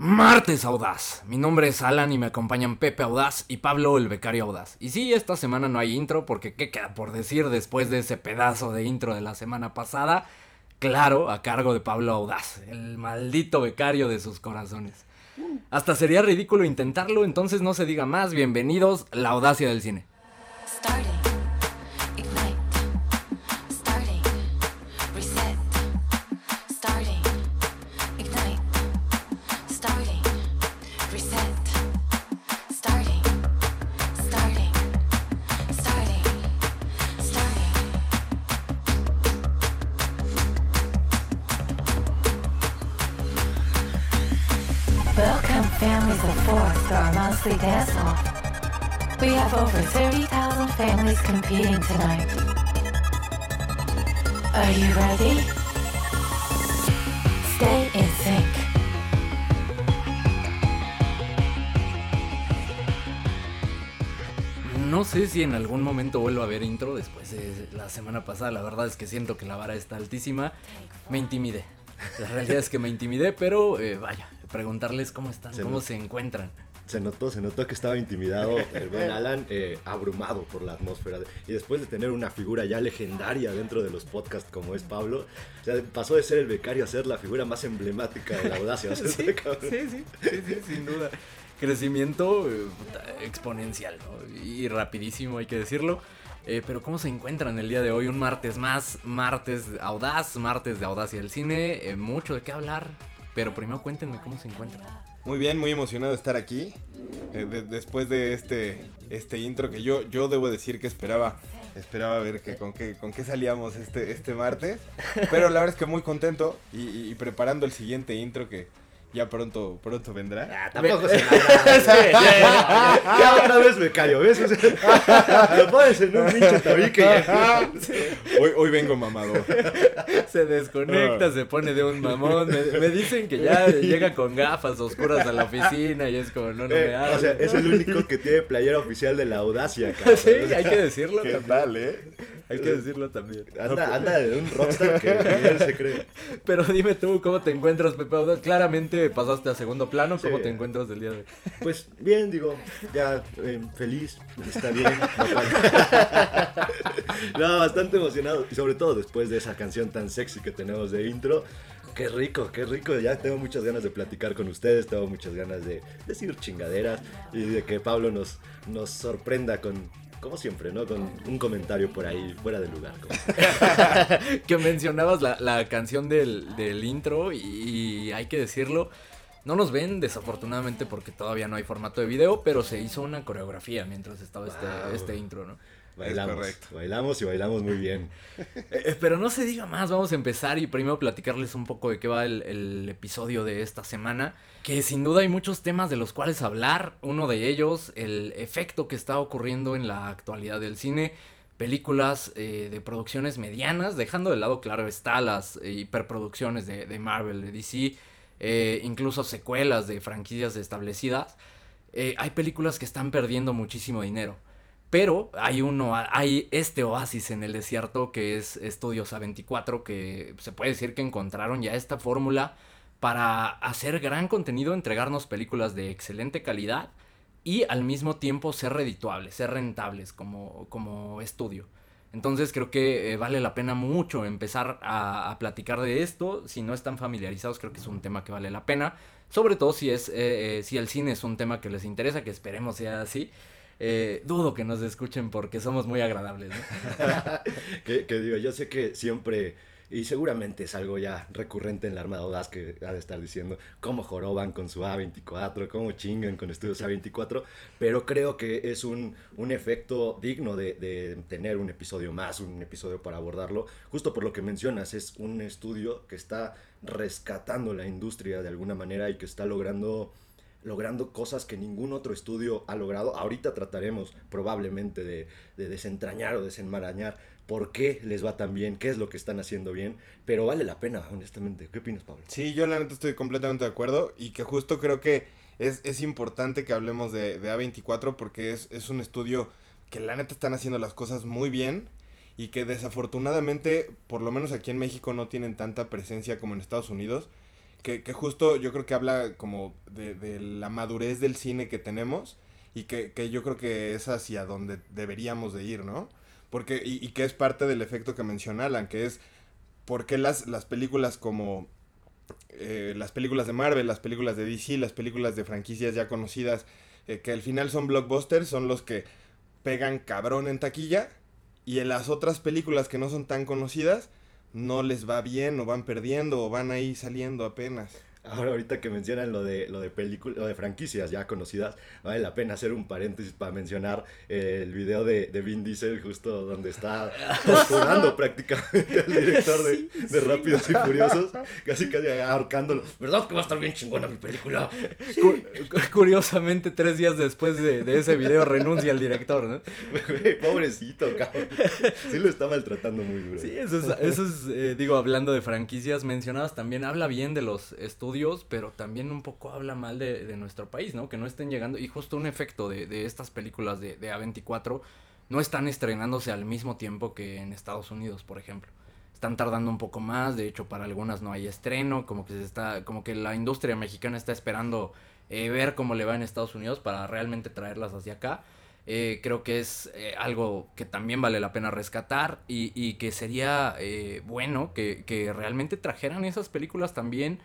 Martes Audaz. Mi nombre es Alan y me acompañan Pepe Audaz y Pablo el becario Audaz. Y sí, esta semana no hay intro porque ¿qué queda por decir después de ese pedazo de intro de la semana pasada? Claro, a cargo de Pablo Audaz, el maldito becario de sus corazones. Hasta sería ridículo intentarlo, entonces no se diga más. Bienvenidos, la audacia del cine. No sé si en algún momento vuelvo a ver intro después de la semana pasada. La verdad es que siento que la vara está altísima. Me intimidé. La realidad es que me intimidé, pero eh, vaya, preguntarles cómo están, cómo se encuentran se notó, se notó que estaba intimidado el buen Alan, eh, abrumado por la atmósfera. y después de tener una figura ya legendaria dentro de los podcasts como es Pablo, pasó de ser el becario a ser la figura más emblemática de la audacia. sí, sí, sí, sí, sin duda. Crecimiento eh, exponencial y rapidísimo, hay que decirlo. Eh, pero ¿cómo se encuentran el día de hoy? Un martes más, martes audaz, martes de audacia del cine, mucho de qué hablar. Pero primero cuéntenme cómo se encuentran. Muy bien, muy emocionado de estar aquí. Eh, después de este, este intro que yo, yo debo decir que esperaba esperaba ver que con qué con qué salíamos este, este martes. Pero la verdad es que muy contento y preparando el siguiente intro que, ya pronto, pronto vendrá. Ah, tampoco se ya, otra vez becario, ¿ves? lo pones en un pinche tabique. hoy, hoy vengo mamador. Se desconecta, ah. se pone de un mamón. Me, dicen que ya llega con gafas oscuras a la oficina y es como, no, no me hagas. Eh, o sea, es el único que tiene playera oficial de la audacia, cabrón. Sí, hay que decirlo. ¿Qué tal, eh? Hay que decirlo también. Anda, anda de un rockstar que él se cree. Pero dime tú, ¿cómo te encuentras, Pepe? Claramente pasaste a segundo plano. ¿Cómo te encuentras del día de hoy? Pues bien, digo, ya eh, feliz, está bien. no, bastante emocionado. Y sobre todo después de esa canción tan sexy que tenemos de intro. Qué rico, qué rico. Ya tengo muchas ganas de platicar con ustedes, tengo muchas ganas de decir chingaderas y de que Pablo nos, nos sorprenda con como siempre, ¿no? Con un comentario por ahí fuera de lugar. que mencionabas la, canción del, intro y, hay que decirlo. No nos ven desafortunadamente porque todavía no hay formato de video, pero se hizo una coreografía mientras estaba este, este intro, ¿no? Bailamos, bailamos y bailamos muy bien. Eh, pero no se diga más, vamos a empezar y primero platicarles un poco de qué va el, episodio de esta semana. Que sin duda hay muchos temas de los cuales hablar. Uno de ellos, el efecto que está ocurriendo en la actualidad del cine. Películas eh, de producciones medianas, dejando de lado, claro, está las eh, hiperproducciones de, de, Marvel, de DC, incluso secuelas de franquicias establecidas. hay películas que están perdiendo muchísimo dinero. Pero hay uno, hay este oasis en el desierto que es Estudios A24, que se puede decir que encontraron ya esta fórmula para hacer gran contenido, entregarnos películas de excelente calidad y al mismo tiempo ser redituables, ser rentables como, como estudio. Entonces creo que eh, vale la pena mucho empezar a, platicar de esto. Si no están familiarizados, creo que es un tema que vale la pena. Sobre todo si es eh, eh, si el cine es un tema que les interesa, que esperemos sea así. Eh, dudo que nos escuchen porque somos muy agradables. que, digo, yo sé que siempre, y seguramente es algo ya recurrente en la Armada Audaz que ha de estar diciendo cómo joroban con su A24, cómo chingan con estudios A24, pero creo que es un, un efecto digno de, de tener un episodio más, un episodio para abordarlo, justo por lo que mencionas, es un estudio que está rescatando la industria de alguna manera y que está logrando logrando cosas que ningún otro estudio ha logrado. Ahorita trataremos probablemente de, desentrañar o desenmarañar por qué les va tan bien, qué es lo que están haciendo bien, pero vale la pena, honestamente. ¿Qué opinas, Pablo? Sí, yo la neta estoy completamente de acuerdo y que justo creo que es, importante que hablemos de, A24 porque es, es un estudio que la neta están haciendo las cosas muy bien y que desafortunadamente, por lo menos aquí en México, no tienen tanta presencia como en Estados Unidos que, que justo yo creo que habla como de, de la madurez del cine que tenemos y que, que, yo creo que es hacia donde deberíamos de ir, ¿no? Porque, y, y que es parte del efecto que menciona Alan, que es por qué las, las películas como eh, las películas de Marvel, las películas de DC, las películas de franquicias ya conocidas, eh, que al final son blockbusters, son los que pegan cabrón en taquilla, y en las otras películas que no son tan conocidas, no les va bien, o van perdiendo, o van ahí saliendo apenas. Ahora, ahorita que mencionan lo de, lo de películas, de franquicias ya conocidas, vale la pena hacer un paréntesis para mencionar eh, el video de, de, Vin Diesel, justo donde está torturando prácticamente al director de, sí, de Rápidos sí. y Furiosos, casi casi ahorcándolo. ¿Verdad que va a estar bien chingona mi película? Curiosamente, tres días después de, de, ese video renuncia el director, ¿no? Pobrecito, cabrón. Sí lo está maltratando muy duro. Sí, eso es, eso es eh, digo, hablando de franquicias mencionadas, también habla bien de los estudios pero también un poco habla mal de, nuestro país, ¿no? Que no estén llegando, y justo un efecto de, estas películas de, de, A24, no están estrenándose al mismo tiempo que en Estados Unidos, por ejemplo. Están tardando un poco más, de hecho para algunas no hay estreno, como que se está, como que la industria mexicana está esperando eh, ver cómo le va en Estados Unidos para realmente traerlas hacia acá. Eh, creo que es eh, algo que también vale la pena rescatar y, que sería bueno que, realmente trajeran esas películas también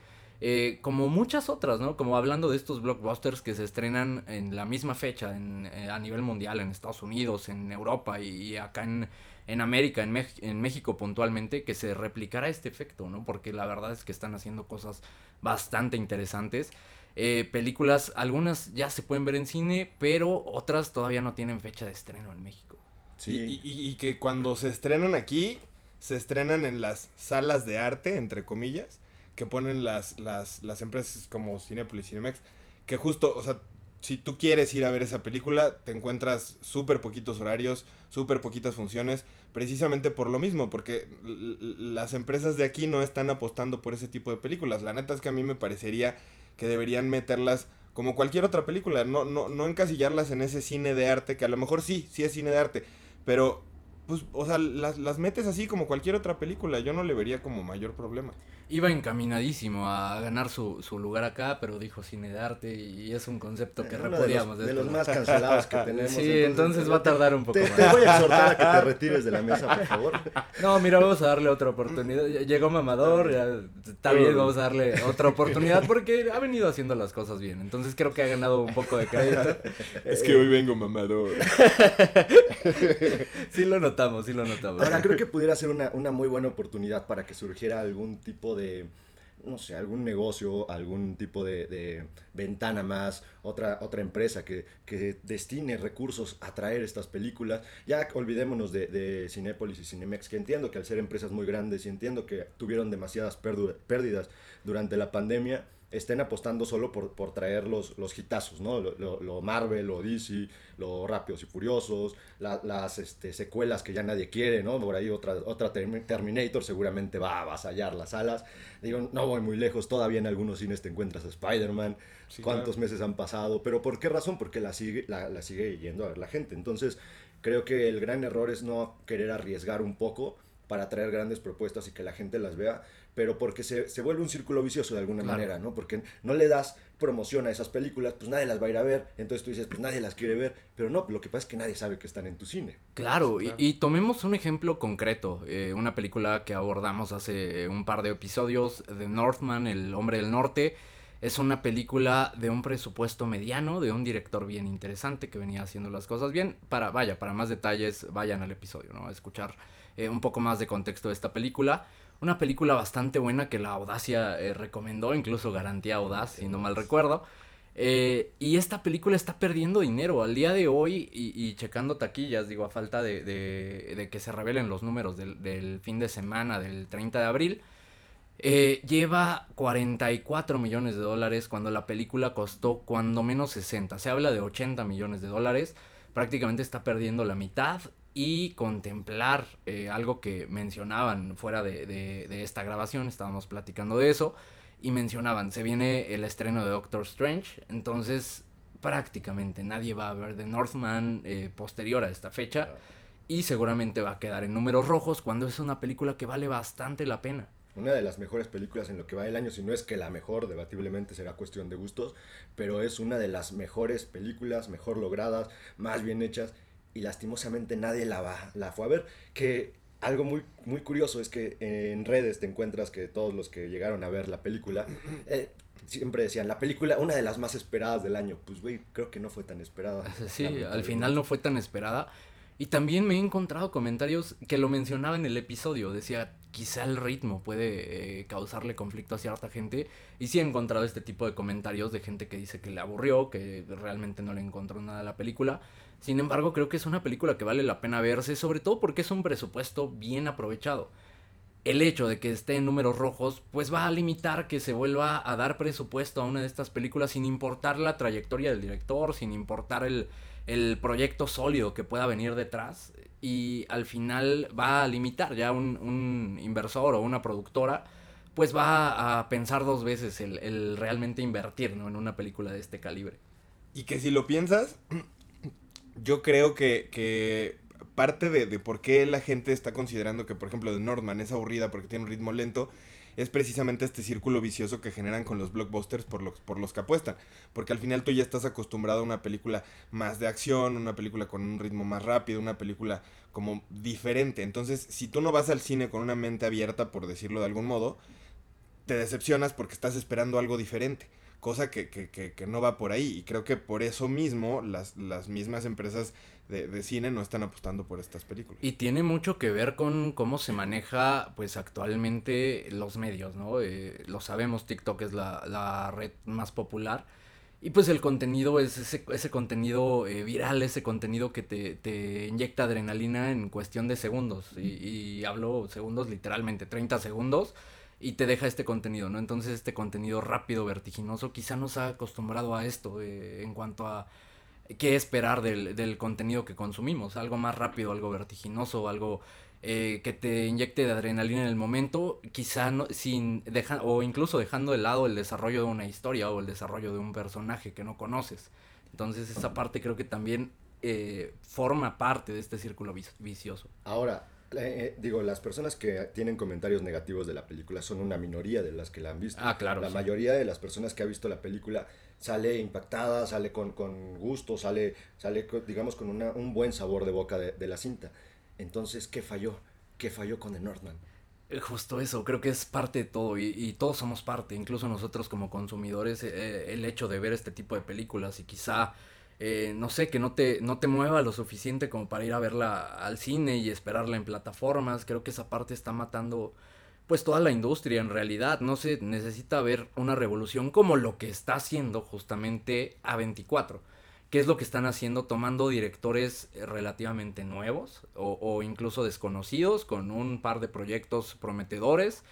eh, como muchas otras, ¿no? Como hablando de estos blockbusters que se estrenan en la misma fecha en, eh, a nivel mundial, en Estados Unidos, en Europa y, y acá en, en América, en, Me en, México puntualmente, que se replicara este efecto, ¿no? Porque la verdad es que están haciendo cosas bastante interesantes. Eh, películas, algunas ya se pueden ver en cine, pero otras todavía no tienen fecha de estreno en México. Sí. Y, y, y que cuando se estrenan aquí, se estrenan en las salas de arte, entre comillas que ponen las, las, las empresas como Cinepolis y Cinemex, que justo, o sea, si tú quieres ir a ver esa película, te encuentras súper poquitos horarios, súper poquitas funciones, precisamente por lo mismo, porque las empresas de aquí no están apostando por ese tipo de películas. La neta es que a mí me parecería que deberían meterlas como cualquier otra película, no, no, no encasillarlas en ese cine de arte, que a lo mejor sí, sí es cine de arte, pero pues, o sea, las, las metes así como cualquier otra película, yo no le vería como mayor problema iba encaminadísimo a ganar su, su, lugar acá, pero dijo cine de arte y es un concepto que repudiamos. De, los, de los más cancelados que tenemos. Sí, entonces, entonces va a tardar un poco te, más. Te voy a exhortar a que te retires de la mesa, por favor. No, mira, vamos a darle otra oportunidad. Llegó Mamador, ya está bien, vamos a darle otra oportunidad porque ha venido haciendo las cosas bien. Entonces creo que ha ganado un poco de crédito. Es que hoy vengo Mamador. sí lo notamos, sí lo notamos. Ahora, creo que pudiera ser una, una muy buena oportunidad para que surgiera algún tipo de no sé, algún negocio, algún tipo de, de ventana más, otra, otra empresa que, que, destine recursos a traer estas películas. Ya olvidémonos de, de Cinépolis y Cinemex, que entiendo que al ser empresas muy grandes y entiendo que tuvieron demasiadas pérdidas durante la pandemia, estén apostando solo por, por traer los, los hitazos, ¿no? Lo, lo, lo, Marvel, lo DC, lo Rápidos y Furiosos, la, las este, secuelas que ya nadie quiere, ¿no? Por ahí otra, otra Terminator seguramente va a avasallar las salas. Digo, no voy muy lejos, todavía en algunos cines te encuentras a Spider-Man. Sí, ¿Cuántos claro. meses han pasado? Pero ¿por qué razón? Porque la sigue, la, la sigue yendo a ver la gente. Entonces, creo que el gran error es no querer arriesgar un poco para traer grandes propuestas y que la gente las vea, pero porque se, se vuelve un círculo vicioso de alguna claro. manera, ¿no? Porque no le das promoción a esas películas, pues nadie las va a ir a ver, entonces tú dices, pues nadie las quiere ver, pero no, lo que pasa es que nadie sabe que están en tu cine. Claro, claro. Y, y, tomemos un ejemplo concreto, eh, una película que abordamos hace un par de episodios, The Northman, El Hombre del Norte, es una película de un presupuesto mediano, de un director bien interesante que venía haciendo las cosas bien. Para, vaya, para más detalles, vayan al episodio, ¿no? A escuchar eh, un poco más de contexto de esta película. Una película bastante buena que la Audacia eh, recomendó, incluso garantía Audaz, si no mal recuerdo. Eh, y esta película está perdiendo dinero al día de hoy y, y checando taquillas, digo, a falta de, de, que se revelen los números del, del, fin de semana del 30 de abril. Eh, lleva 44 millones de dólares cuando la película costó cuando menos 60. Se habla de 80 millones de dólares. Prácticamente está perdiendo la mitad y contemplar eh, algo que mencionaban fuera de, de, de, esta grabación, estábamos platicando de eso, y mencionaban, se viene el estreno de Doctor Strange, entonces prácticamente nadie va a ver The Northman eh, posterior a esta fecha, y seguramente va a quedar en números rojos cuando es una película que vale bastante la pena. una de las mejores películas en lo que va el año, si no es que la mejor, debatiblemente será cuestión de gustos, pero es una de las mejores películas, mejor logradas, más bien hechas, y lastimosamente nadie la, va, la fue a ver, que algo muy, muy curioso es que en redes te encuentras que todos los que llegaron a ver la película, eh, siempre decían, la película, una de las más esperadas del año. Pues, güey, creo que no fue tan esperada. Sí, al final no fue tan esperada. Y también me he encontrado comentarios que lo mencionaba en el episodio. Decía, quizá el ritmo puede eh, causarle conflicto a cierta gente. Y sí he encontrado este tipo de comentarios de gente que dice que le aburrió, que realmente no le encontró nada a la película. Sin embargo, creo que es una película que vale la pena verse, sobre todo porque es un presupuesto bien aprovechado. El hecho de que esté en números rojos, pues va a limitar que se vuelva a dar presupuesto a una de estas películas sin importar la trayectoria del director, sin importar el, el proyecto sólido que pueda venir detrás y al final va a limitar ya un, inversor o una productora pues va a pensar dos veces el, realmente invertir en una película de este calibre. Y que si lo piensas, yo creo que, que parte de, de, por qué la gente está considerando que, por ejemplo, The Northman es aburrida porque tiene un ritmo lento, es precisamente este círculo vicioso que generan con los blockbusters por los, por los que apuestan. Porque al final tú ya estás acostumbrado a una película más de acción, una película con un ritmo más rápido, una película como diferente. Entonces, si tú no vas al cine con una mente abierta, por decirlo de algún modo, te decepcionas porque estás esperando algo diferente cosa que, que, que, no va por ahí. Y creo que por eso mismo las, las mismas empresas de, cine no están apostando por estas películas. Y tiene mucho que ver con cómo se maneja pues actualmente los medios, ¿no? Eh, lo sabemos, TikTok es la, red más popular. Y pues el contenido es ese, ese contenido eh, viral, ese contenido que te, te, inyecta adrenalina en cuestión de segundos. Y, y, hablo segundos literalmente, 30 segundos, y te deja este contenido, ¿no? Entonces este contenido rápido, vertiginoso, quizá nos ha acostumbrado a esto eh, en cuanto a qué esperar del, del, contenido que consumimos. Algo más rápido, algo vertiginoso, algo eh, que te inyecte de adrenalina en el momento, quizá no, sin deja, o incluso dejando de lado el desarrollo de una historia o el desarrollo de un personaje que no conoces. Entonces esa parte creo que también eh, forma parte de este círculo vicioso. Ahora, eh, digo, las personas que tienen comentarios negativos de la película son una minoría de las que la han visto. Ah, claro. La mayoría de las personas que ha visto la película sale impactada, sale con, con gusto, sale, sale, digamos, con una, un buen sabor de boca de, la cinta. Entonces, ¿qué falló? ¿Qué falló con The Northman? Eh, justo eso, creo que es parte de todo y, todos somos parte, incluso nosotros como consumidores, eh, el hecho de ver este tipo de películas y quizá, eh, no sé, que no te, no te mueva lo suficiente como para ir a verla al cine y esperarla en plataformas, creo que esa parte está matando pues toda la industria en realidad. No se necesita ver una revolución como lo que está haciendo justamente A24. ¿Qué es lo que están haciendo? Tomando directores eh, relativamente nuevos o, incluso desconocidos con un par de proyectos prometedores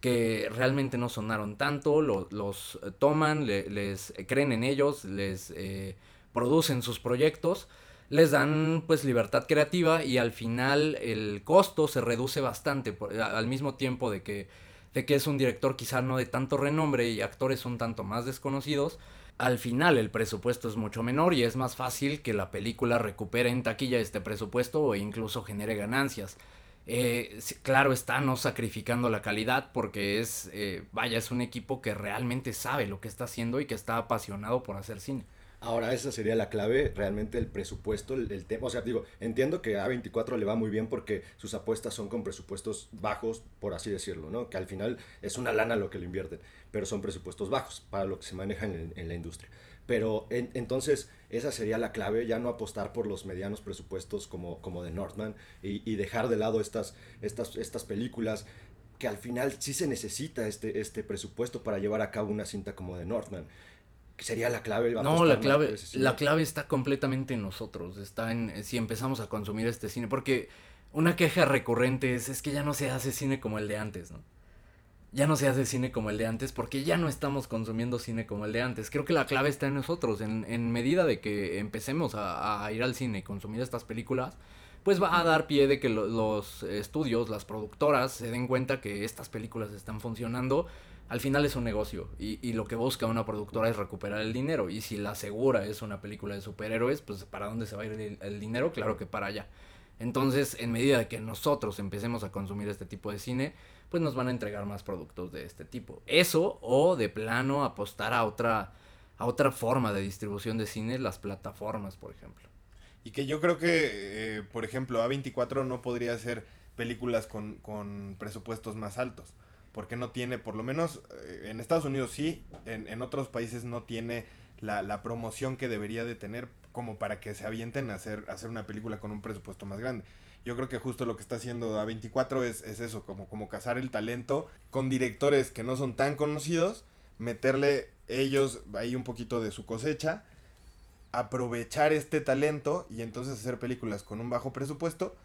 que realmente no sonaron tanto, los eh, toman, les creen en ellos, les eh, producen sus proyectos les dan pues libertad creativa y al final el costo se reduce bastante al mismo tiempo de que, de que es un director quizá no de tanto renombre y actores un tanto más desconocidos. Al final el presupuesto es mucho menor y es más fácil que la película recupere en taquilla este presupuesto o incluso genere ganancias. Eh, claro está, no sacrificando la calidad porque es, eh, vaya, es un equipo que realmente sabe lo que está haciendo y que está apasionado por hacer cine. Ahora, esa sería la clave, realmente el presupuesto, el, tema. O sea, digo, entiendo que a 24 le va muy bien porque sus apuestas son con presupuestos bajos, por así decirlo, ¿no? Que al final es una lana lo que le invierten, pero son presupuestos bajos para lo que se maneja en, la industria. Pero entonces, esa sería la clave, ya no apostar por los medianos presupuestos como, como de Northman y, dejar de lado estas, estas, estas películas que al final sí se necesita este, este presupuesto para llevar a cabo una cinta como de Northman sería la clave. No, la clave, la clave está completamente en nosotros, está en si empezamos a consumir este cine, porque una queja recurrente es, es que ya no se hace cine como el de antes, ¿no? Ya no se hace cine como el de antes porque ya no estamos consumiendo cine como el de antes. Creo que la clave está en nosotros, en, en medida de que empecemos a, ir al cine y consumir estas películas, pues va a dar pie de que los estudios, las productoras se den cuenta que estas películas están funcionando al final es un negocio y, lo que busca una productora es recuperar el dinero. Y si la segura es una película de superhéroes, pues ¿para dónde se va a ir el, dinero? Claro que para allá. Entonces, en medida de que nosotros empecemos a consumir este tipo de cine, pues nos van a entregar más productos de este tipo. Eso o de plano apostar a otra a otra forma de distribución de cine, las plataformas, por ejemplo. Y que yo creo que, eh, por ejemplo, A24 no podría hacer películas con, con presupuestos más altos. Porque no tiene, por lo menos eh, en Estados Unidos sí, en, en otros países no tiene la, la, promoción que debería de tener como para que se avienten a hacer, a hacer una película con un presupuesto más grande. Yo creo que justo lo que está haciendo A24 es, es eso, como, como cazar el talento con directores que no son tan conocidos, meterle ellos ahí un poquito de su cosecha, aprovechar este talento y entonces hacer películas con un bajo presupuesto,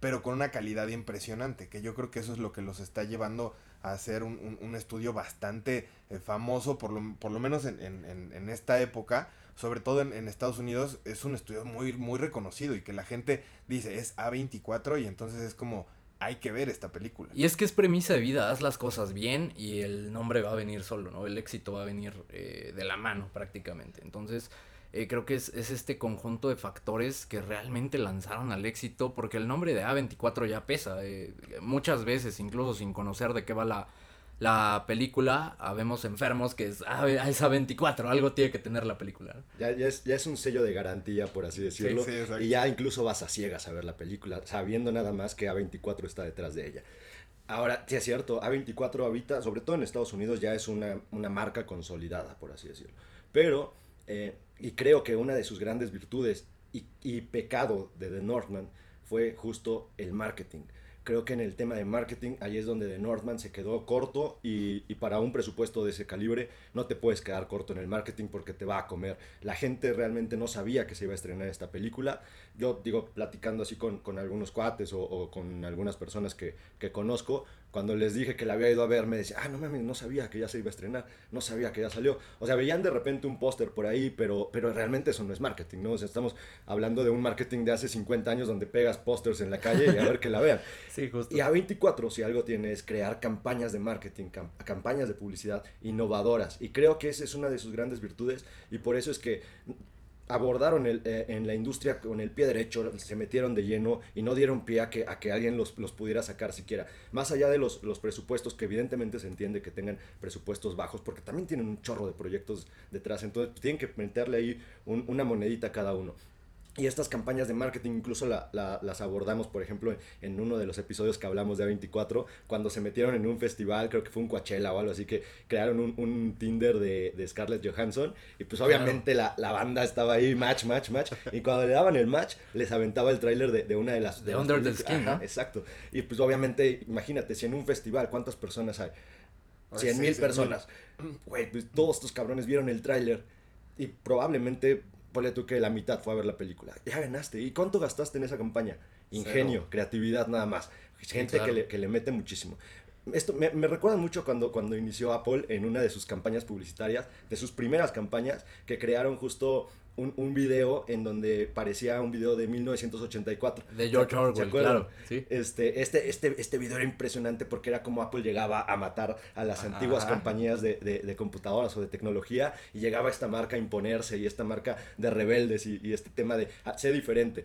pero con una calidad impresionante, que yo creo que eso es lo que los está llevando a hacer un, un, estudio bastante eh, famoso, por lo, por lo menos en, en, en, esta época, sobre todo en, en, Estados Unidos, es un estudio muy, muy reconocido y que la gente dice es A24 y entonces es como hay que ver esta película. Y es que es premisa de vida, haz las cosas bien y el nombre va a venir solo, ¿no? El éxito va a venir eh, de la mano prácticamente. Entonces, eh, creo que es, es, este conjunto de factores que realmente lanzaron al éxito, porque el nombre de A24 ya pesa. Eh, muchas veces, incluso sin conocer de qué va la, la película, habemos enfermos que es, ah, es A24, algo tiene que tener la película. Ya, ya, es, ya es un sello de garantía, por así decirlo. Sí, sí, y ya incluso vas a ciegas a ver la película, sabiendo nada más que A24 está detrás de ella. Ahora, sí es cierto, A24 ahorita, sobre todo en Estados Unidos, ya es una, una marca consolidada, por así decirlo. Pero, eh, y creo que una de sus grandes virtudes y, y pecado de The Northman fue justo el marketing creo que en el tema de marketing, ahí es donde The Northman se quedó corto y, y, para un presupuesto de ese calibre no te puedes quedar corto en el marketing porque te va a comer. La gente realmente no sabía que se iba a estrenar esta película. Yo digo, platicando así con, con algunos cuates o, o, con algunas personas que, que conozco, cuando les dije que la había ido a ver, me decía, ah, no mames, no sabía que ya se iba a estrenar, no sabía que ya salió. O sea, veían de repente un póster por ahí, pero, pero realmente eso no es marketing, ¿no? O sea, estamos hablando de un marketing de hace 50 años donde pegas pósters en la calle y a ver que la vean. Sí, justo. Y A24, si algo tiene, es crear campañas de marketing, cam campañas de publicidad innovadoras. Y creo que esa es una de sus grandes virtudes y por eso es que abordaron el, eh, en la industria con el pie derecho, se metieron de lleno y no dieron pie a que, a que alguien los, los pudiera sacar siquiera. Más allá de los, los presupuestos, que evidentemente se entiende que tengan presupuestos bajos, porque también tienen un chorro de proyectos detrás, entonces tienen que meterle ahí un, una monedita a cada uno. Y estas campañas de marketing incluso la, la, las abordamos, por ejemplo, en uno de los episodios que hablamos de A24, cuando se metieron en un festival, creo que fue un Coachella o algo así, que crearon un, un Tinder de, de, Scarlett Johansson y pues obviamente claro. la, la, banda estaba ahí, match, match, match, y cuando le daban el match, les aventaba el tráiler de, de, una de las... De, de Under the Skin, Ajá, ¿no? Exacto. Y pues obviamente, imagínate, si en un festival, ¿cuántas personas hay? 100 mil sí, personas. Güey, pues todos estos cabrones vieron el tráiler y probablemente ponle tú que la mitad fue a ver la película. Ya ganaste. ¿Y cuánto gastaste en esa campaña? Ingenio, Cero. creatividad nada más. Gente claro. que, le, que, le, mete muchísimo. Esto me, me, recuerda mucho cuando, cuando inició Apple en una de sus campañas publicitarias, de sus primeras campañas, que crearon justo un, un, video en donde parecía un video de 1984. De George Orwell, claro. ¿Sí? Este, este, este, este video era impresionante porque era como Apple llegaba a matar a las Ajá. antiguas compañías de, de, de, computadoras o de tecnología y llegaba esta marca a imponerse y esta marca de rebeldes y, y este tema de ah, ser diferente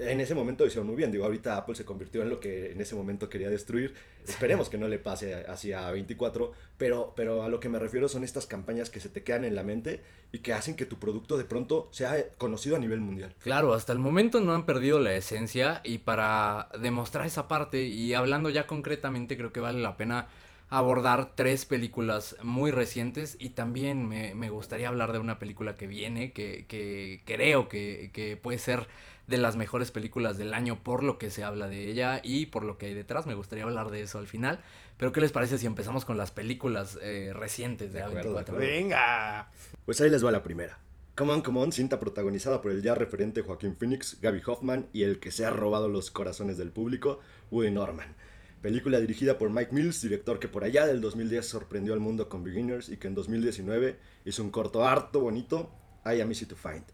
en ese momento hicieron muy bien. Digo, ahorita Apple se convirtió en lo que en ese momento quería destruir. Esperemos que no le pase hacia 24, pero, pero a lo que me refiero son estas campañas que se te quedan en la mente y que hacen que tu producto de pronto sea conocido a nivel mundial. Claro, hasta el momento no han perdido la esencia y para demostrar esa parte y hablando ya concretamente creo que vale la pena abordar tres películas muy recientes y también me, me gustaría hablar de una película que viene, que, que creo que, que puede ser de las mejores películas del año por lo que se habla de ella y por lo que hay detrás. Me gustaría hablar de eso al final. Pero ¿qué les parece si empezamos con las películas eh, recientes de, de A24? Venga. Pues ahí les va la primera. Come On, Come On, cinta protagonizada por el ya referente Joaquín Phoenix, Gaby Hoffman y el que se ha robado los corazones del público, Woody Norman. Película dirigida por Mike Mills, director que por allá del 2010 sorprendió al mundo con Beginners y que en 2019 hizo un corto harto bonito, I Am Easy to Find.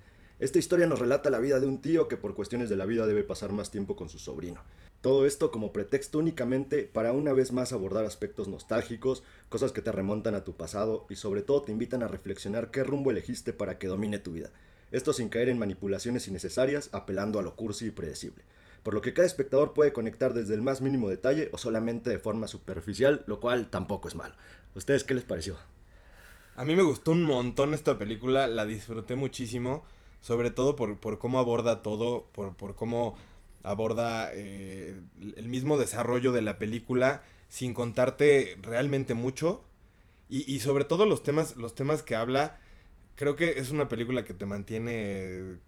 Esta historia nos relata la vida de un tío que por cuestiones de la vida debe pasar más tiempo con su sobrino. Todo esto como pretexto únicamente para una vez más abordar aspectos nostálgicos, cosas que te remontan a tu pasado y sobre todo te invitan a reflexionar qué rumbo elegiste para que domine tu vida. Esto sin caer en manipulaciones innecesarias, apelando a lo cursi y predecible. por lo que cada espectador puede conectar desde el más mínimo detalle o solamente de forma superficial, lo cual tampoco es malo. ¿Ustedes qué les pareció? A mí me gustó un montón esta película, la disfruté muchísimo, sobre todo por, por cómo aborda todo, por, por cómo aborda eh, el mismo desarrollo de la película sin contarte realmente mucho y, y, sobre todo los temas, los temas que habla. Creo que es una película que te mantiene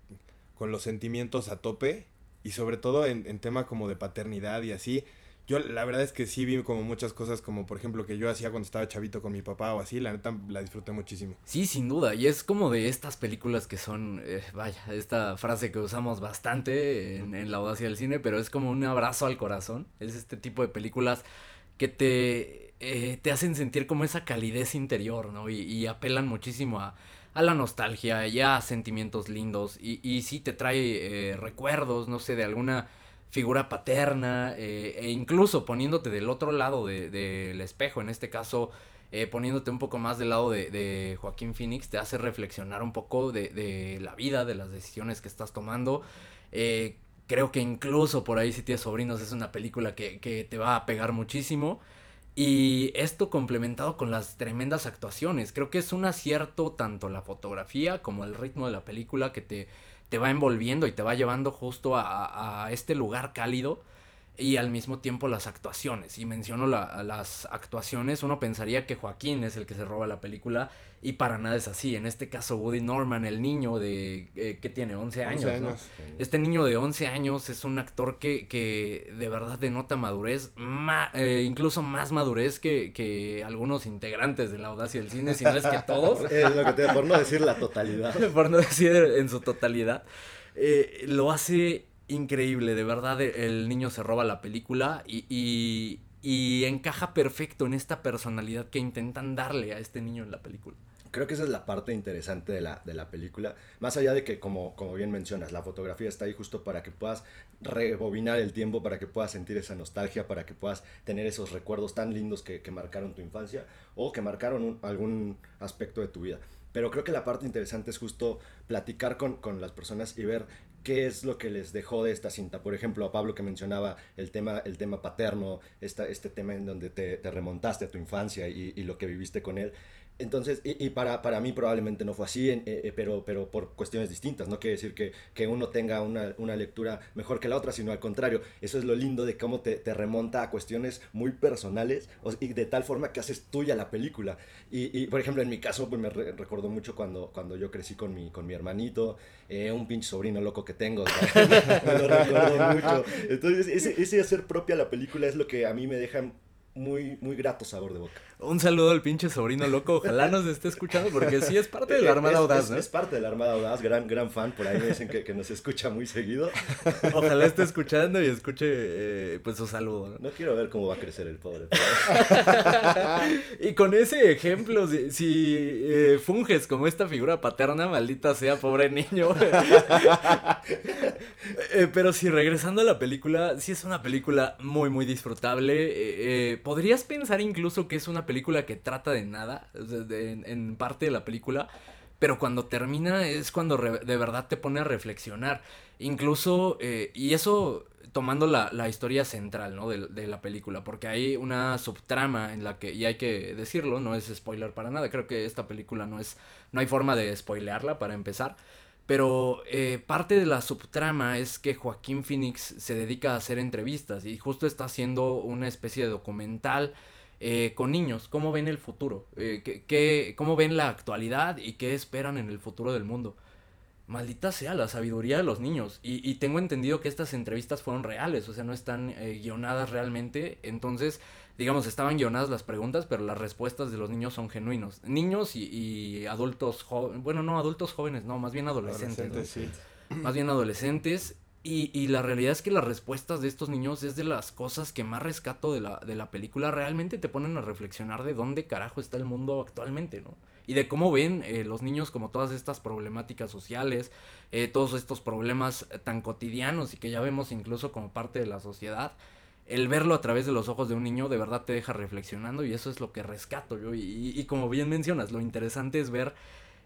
con los sentimientos a tope y sobre todo en, en tema como de paternidad y así. Yo la verdad es que sí vi como muchas cosas como por ejemplo que yo hacía cuando estaba chavito con mi papá o así, la neta la disfruté muchísimo. Sí, sin duda, y es como de estas películas que son, eh, vaya, esta frase que usamos bastante en, en, la audacia del cine, pero es como un abrazo al corazón, es este tipo de películas que te, eh, te hacen sentir como esa calidez interior, ¿no? Y, y apelan muchísimo a, a, la nostalgia y a sentimientos lindos, y, y sí te trae eh, recuerdos, no sé, de alguna figura paterna eh, e incluso poniéndote del otro lado del de, espejo, en este caso eh, poniéndote un poco más del lado de, de, Joaquín Phoenix, te hace reflexionar un poco de, de, la vida, de las decisiones que estás tomando. Eh, creo que incluso por ahí si tienes sobrinos es una película que, que te va a pegar muchísimo. Y esto complementado con las tremendas actuaciones. Creo que es un acierto tanto la fotografía como el ritmo de la película que te, te va envolviendo y te va llevando justo a, este lugar cálido y al mismo tiempo las actuaciones. Y menciono la, las actuaciones, uno pensaría que Joaquín es el que se roba la película y para nada es así. En este caso Woody Norman, el niño de eh, que tiene 11 años, 11 años. ¿no? Este niño de 11 años es un actor que, que de verdad denota madurez, ma, eh, incluso más madurez que, que, algunos integrantes de la audacia del cine, si no es que todos. es lo que te, por no decir la totalidad. por no decir en su totalidad. Eh, lo hace increíble, de verdad el niño se roba la película y, y, y, encaja perfecto en esta personalidad que intentan darle a este niño en la película. Creo que esa es la parte interesante de la, de la película, más allá de que, como, como bien mencionas, la fotografía está ahí justo para que puedas rebobinar el tiempo, para que puedas sentir esa nostalgia, para que puedas tener esos recuerdos tan lindos que, que marcaron tu infancia o que marcaron algún aspecto de tu vida. Pero creo que la parte interesante es justo platicar con, con las personas y ver qué es lo que les dejó de esta cinta. Por ejemplo, a Pablo que mencionaba el tema, el tema paterno, esta, este tema en donde te, te remontaste a tu infancia y, y, lo que viviste con él. Entonces, y, y, para, para mí probablemente no fue así, eh, eh, pero, pero por cuestiones distintas. No quiere decir que, que uno tenga una, una, lectura mejor que la otra, sino al contrario. Eso es lo lindo de cómo te, te remonta a cuestiones muy personales o, y de tal forma que haces tuya la película. Y, y por ejemplo, en mi caso, pues me re recordó mucho cuando, cuando yo crecí con mi, con mi hermanito, eh, un pinche sobrino loco que tengo. me lo recuerdo mucho. Entonces, ese, ese hacer propia la película es lo que a mí me deja muy, muy grato sabor de boca. Un saludo al pinche sobrino loco, ojalá nos esté escuchando porque sí es parte de la Armada es, Audaz, es, ¿no? es, parte de la Armada Audaz, gran, gran fan, por ahí me dicen que, que nos escucha muy seguido. Ojalá esté escuchando y escuche eh, pues su saludo. ¿no? ¿no? quiero ver cómo va a crecer el pobre. y con ese ejemplo, si, si eh, funges como esta figura paterna, maldita sea, pobre niño. Eh, pero si regresando a la película, sí es una película muy, muy disfrutable. Eh, podrías pensar incluso que es una película que trata de nada, en, parte de la película, pero cuando termina es cuando re, de verdad te pone a reflexionar. Incluso, eh, y eso tomando la, la historia central, ¿no? De, de, la película, porque hay una subtrama en la que, y hay que decirlo, no es spoiler para nada, creo que esta película no es, no hay forma de spoilearla para empezar. Pero eh, parte de la subtrama es que Joaquín Phoenix se dedica a hacer entrevistas y justo está haciendo una especie de documental eh, con niños, cómo ven el futuro, eh, qué, qué, cómo ven la actualidad y qué esperan en el futuro del mundo. Maldita sea la sabiduría de los niños. Y, y tengo entendido que estas entrevistas fueron reales, o sea, no están guionadas realmente. Entonces, digamos, estaban guionadas las preguntas, pero las respuestas de los niños son genuinos. Niños y, y adultos jóvenes, bueno, no, adultos jóvenes, no, más bien adolescentes. adolescentes ¿no? sí. Más bien adolescentes. Y, y, la realidad es que las respuestas de estos niños es de las cosas que más rescato de la, de la película. Realmente te ponen a reflexionar de dónde carajo está el mundo actualmente, ¿no? Y de cómo ven eh, los niños como todas estas problemáticas sociales, eh, todos estos problemas tan cotidianos y que ya vemos incluso como parte de la sociedad. El verlo a través de los ojos de un niño de verdad te deja reflexionando y eso es lo que rescato yo. Y, y, y como bien mencionas, lo interesante es ver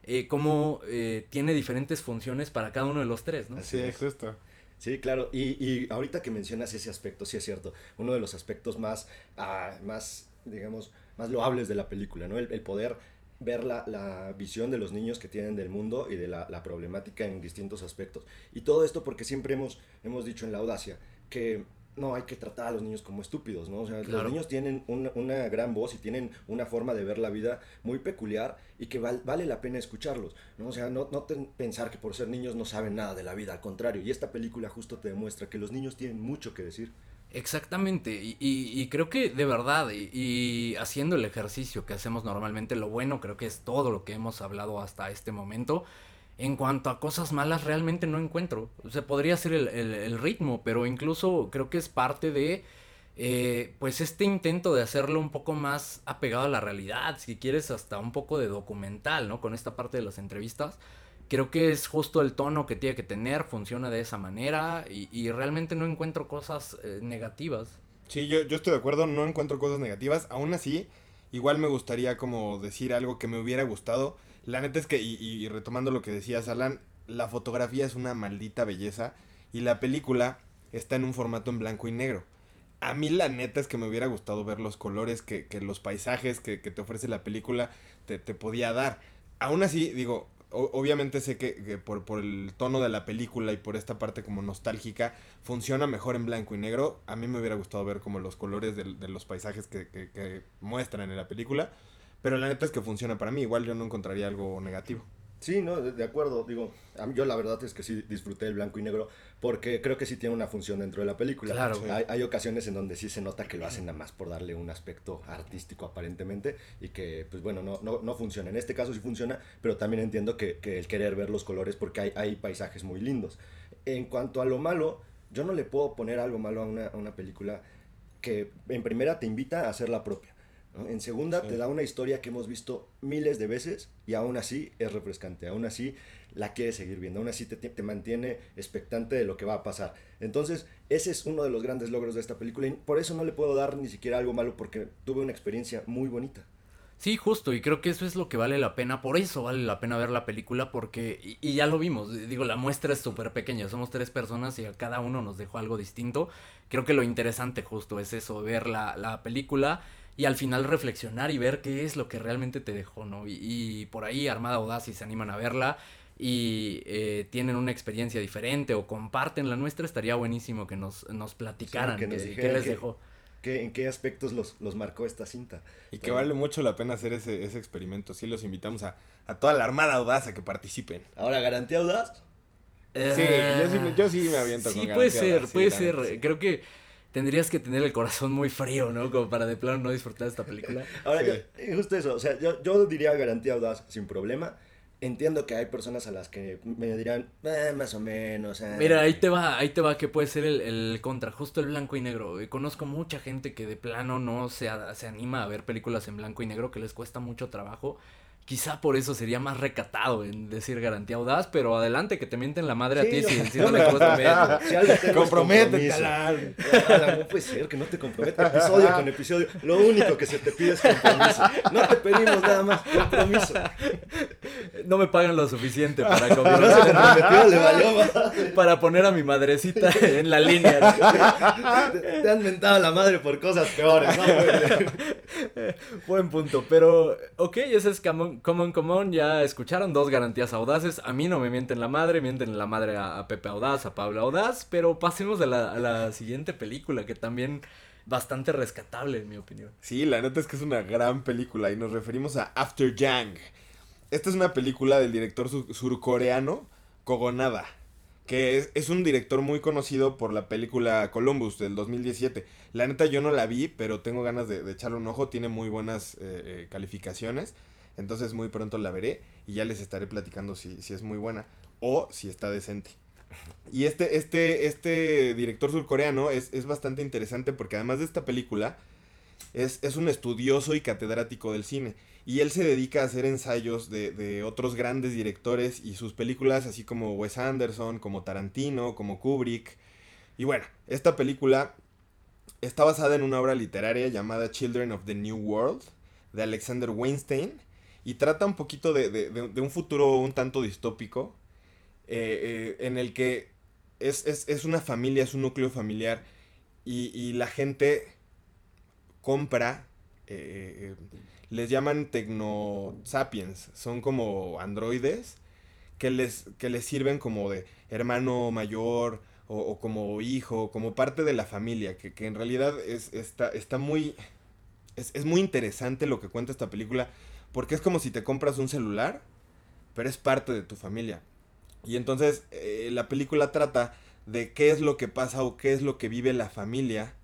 eh, cómo tiene diferentes funciones para cada uno de los tres, ¿no? Así es, justo. Sí, claro. Y, y, ahorita que mencionas ese aspecto, sí es cierto. Uno de los aspectos más, ah, más digamos, más loables de la película, ¿no? El, el poder ver la, la, visión de los niños que tienen del mundo y de la, la, problemática en distintos aspectos. Y todo esto porque siempre hemos, hemos dicho en la audacia que no hay que tratar a los niños como estúpidos, ¿no? O sea, claro. los niños tienen una, una, gran voz y tienen una forma de ver la vida muy peculiar y que val, vale la pena escucharlos, ¿no? O sea, no, no pensar que por ser niños no saben nada de la vida, al contrario. Y esta película justo te demuestra que los niños tienen mucho que decir. Exactamente, y, y, y, creo que de verdad, y, y, haciendo el ejercicio que hacemos normalmente, lo bueno creo que es todo lo que hemos hablado hasta este momento. En cuanto a cosas malas, realmente no encuentro. O sea, podría ser el, ritmo, pero incluso creo que es parte de, eh, pues, este intento de hacerlo un poco más apegado a la realidad, si quieres, hasta un poco de documental, ¿no? Con esta parte de las entrevistas creo que es justo el tono que tiene que tener, funciona de esa manera y, y realmente no encuentro cosas eh, negativas. Sí, yo, yo estoy de acuerdo, no encuentro cosas negativas, aún así, igual me gustaría como decir algo que me hubiera gustado. La neta es que, y, y retomando lo que decías, Alan, la fotografía es una maldita belleza y la película está en un formato en blanco y negro. A mí la neta es que me hubiera gustado ver los colores que, que los paisajes que, que, te ofrece la película te, te podía dar. Aún así, digo, obviamente sé que, que por, por, el tono de la película y por esta parte como nostálgica funciona mejor en blanco y negro. A mí me hubiera gustado ver como los colores de, de los paisajes que, muestran en la película. Pero la neta es que funciona para mí. Igual yo no encontraría algo negativo. Sí, no, de, acuerdo. Digo, yo la verdad es que sí disfruté el blanco y negro porque creo que sí tiene una función dentro de la película. Claro. Sí. Hay, hay, ocasiones en donde sí se nota que lo hacen nada más por darle un aspecto artístico aparentemente y que, pues bueno, no, no, no funciona. En este caso sí funciona, pero también entiendo que, que el querer ver los colores porque hay, hay, paisajes muy lindos. En cuanto a lo malo, yo no le puedo poner algo malo a una, a una película que en primera te invita a hacer la propia. ¿No? En segunda, sí. te da una historia que hemos visto miles de veces y aún así es refrescante, aún así la quieres seguir viendo, aún así te, te, mantiene expectante de lo que va a pasar. Entonces, ese es uno de los grandes logros de esta película y por eso no le puedo dar ni siquiera algo malo porque tuve una experiencia muy bonita. Sí, justo, y creo que eso es lo que vale la pena, por eso vale la pena ver la película, porque, y, y ya lo vimos, digo, la muestra es súper pequeña, somos tres personas y a cada uno nos dejó algo distinto, creo que lo interesante justo es eso, ver la, la película y al final reflexionar y ver qué es lo que realmente te dejó, ¿no? Y, y por ahí Armada Audaz si se animan a verla y eh, tienen una experiencia diferente o comparten la nuestra, estaría buenísimo que nos, nos platicaran sí, que nos qué, qué les dejó. ¿Qué, ¿En qué aspectos los, los marcó esta cinta? Y que vale mucho la pena hacer ese, ese experimento. Sí, los invitamos a, a toda la Armada Audaz a que participen. Ahora, ¿garantía Audaz? Sí, yo sí, yo sí me aviento sí, con puede ser, audaz, puede ser. Sí. Creo que tendrías que tener el corazón muy frío, ¿no? Como para de plano no disfrutar de esta película. Ahora, sí. yo, justo eso, o sea, yo, yo diría garantía audaz sin problema. Entiendo que hay personas a las que me dirán, eh, más o menos. Eh. Mira, ahí te va, ahí te va que puede ser el, el contra, justo el blanco y negro. Conozco mucha gente que de plano no se, se anima a ver películas en blanco y negro, que les cuesta mucho trabajo. Quizá por eso sería más recatado en decir garantía audaz, pero adelante que te mienten la madre sí, a ti no, si, si no, le comprometes. Comprométete. No puede ser que no te comprometas episodio con episodio. Lo único que se te pide es compromiso. No te pedimos nada más compromiso. No me pagan lo suficiente para valió, para poner a mi madrecita en la línea. Te, te, han mentado la madre por cosas peores, ¿no? Buen punto, pero ok, ese es Common Common, ya escucharon dos garantías audaces. A mí no me mienten la madre, mienten la madre a, a Pepe Audaz, a Pablo Audaz. Pero pasemos a la, a la, siguiente película, que también bastante rescatable, en mi opinión. Sí, la neta es que es una gran película y nos referimos a After Yang. Esta es una película del director sur surcoreano Kogonada, que es, un director muy conocido por la película Columbus del 2017. La neta yo no la vi, pero tengo ganas de, de echarle un ojo, tiene muy buenas eh, eh, calificaciones. Entonces muy pronto la veré y ya les estaré platicando si, si es muy buena o si está decente. Y este, este, este director surcoreano es, es bastante interesante porque además de esta película es, es, un estudioso y catedrático del cine. Y él se dedica a hacer ensayos de, de, otros grandes directores y sus películas, así como Wes Anderson, como Tarantino, como Kubrick. Y bueno, esta película está basada en una obra literaria llamada Children of the New World de Alexander Weinstein y trata un poquito de, de, de un futuro un tanto distópico eh, eh, en el que es, es, es, una familia, es un núcleo familiar y, y la gente compra, eh, les llaman tecnosapiens, son como androides que les, que les sirven como de hermano mayor o, como hijo, como parte de la familia, que, que en realidad es, está, está muy... Es, es muy interesante lo que cuenta esta película, porque es como si te compras un celular, pero es parte de tu familia. Y entonces eh, la película trata de qué es lo que pasa o qué es lo que vive la familia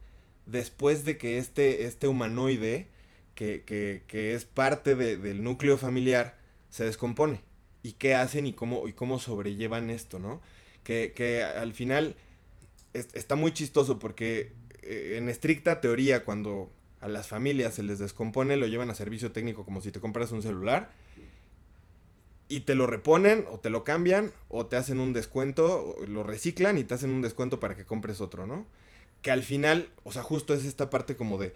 después de que este, este humanoide, que, que, que es parte de, del núcleo familiar, se descompone. Y qué hacen y cómo, y cómo sobrellevan esto, ¿no? Que, que al final está muy chistoso porque eh, en estricta teoría cuando a las familias se les descompone lo llevan a servicio técnico como si te compras un celular y te lo reponen o te lo cambian o te hacen un descuento, lo reciclan y te hacen un descuento para que compres otro, ¿no? Que al final, o sea, justo es esta parte como de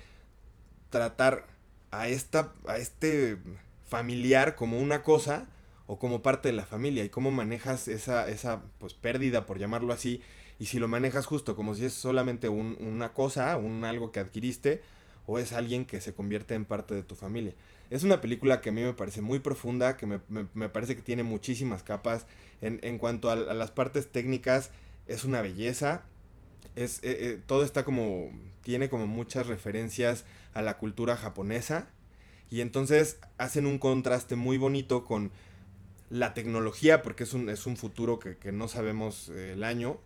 tratar a esta a este familiar como una cosa o como parte de la familia y cómo manejas esa esa pues pérdida por llamarlo así y si lo manejas justo como si es solamente un, una cosa, un algo que adquiriste o es alguien que se convierte en parte de tu familia. Es una película que a mí me parece muy profunda, que me, me, parece que tiene muchísimas capas. En, en cuanto a, las partes técnicas, es una belleza. Es, eh, eh, todo está como, tiene como muchas referencias a la cultura japonesa. Y entonces hacen un contraste muy bonito con la tecnología, porque es un, es un futuro que, que no sabemos eh, el año.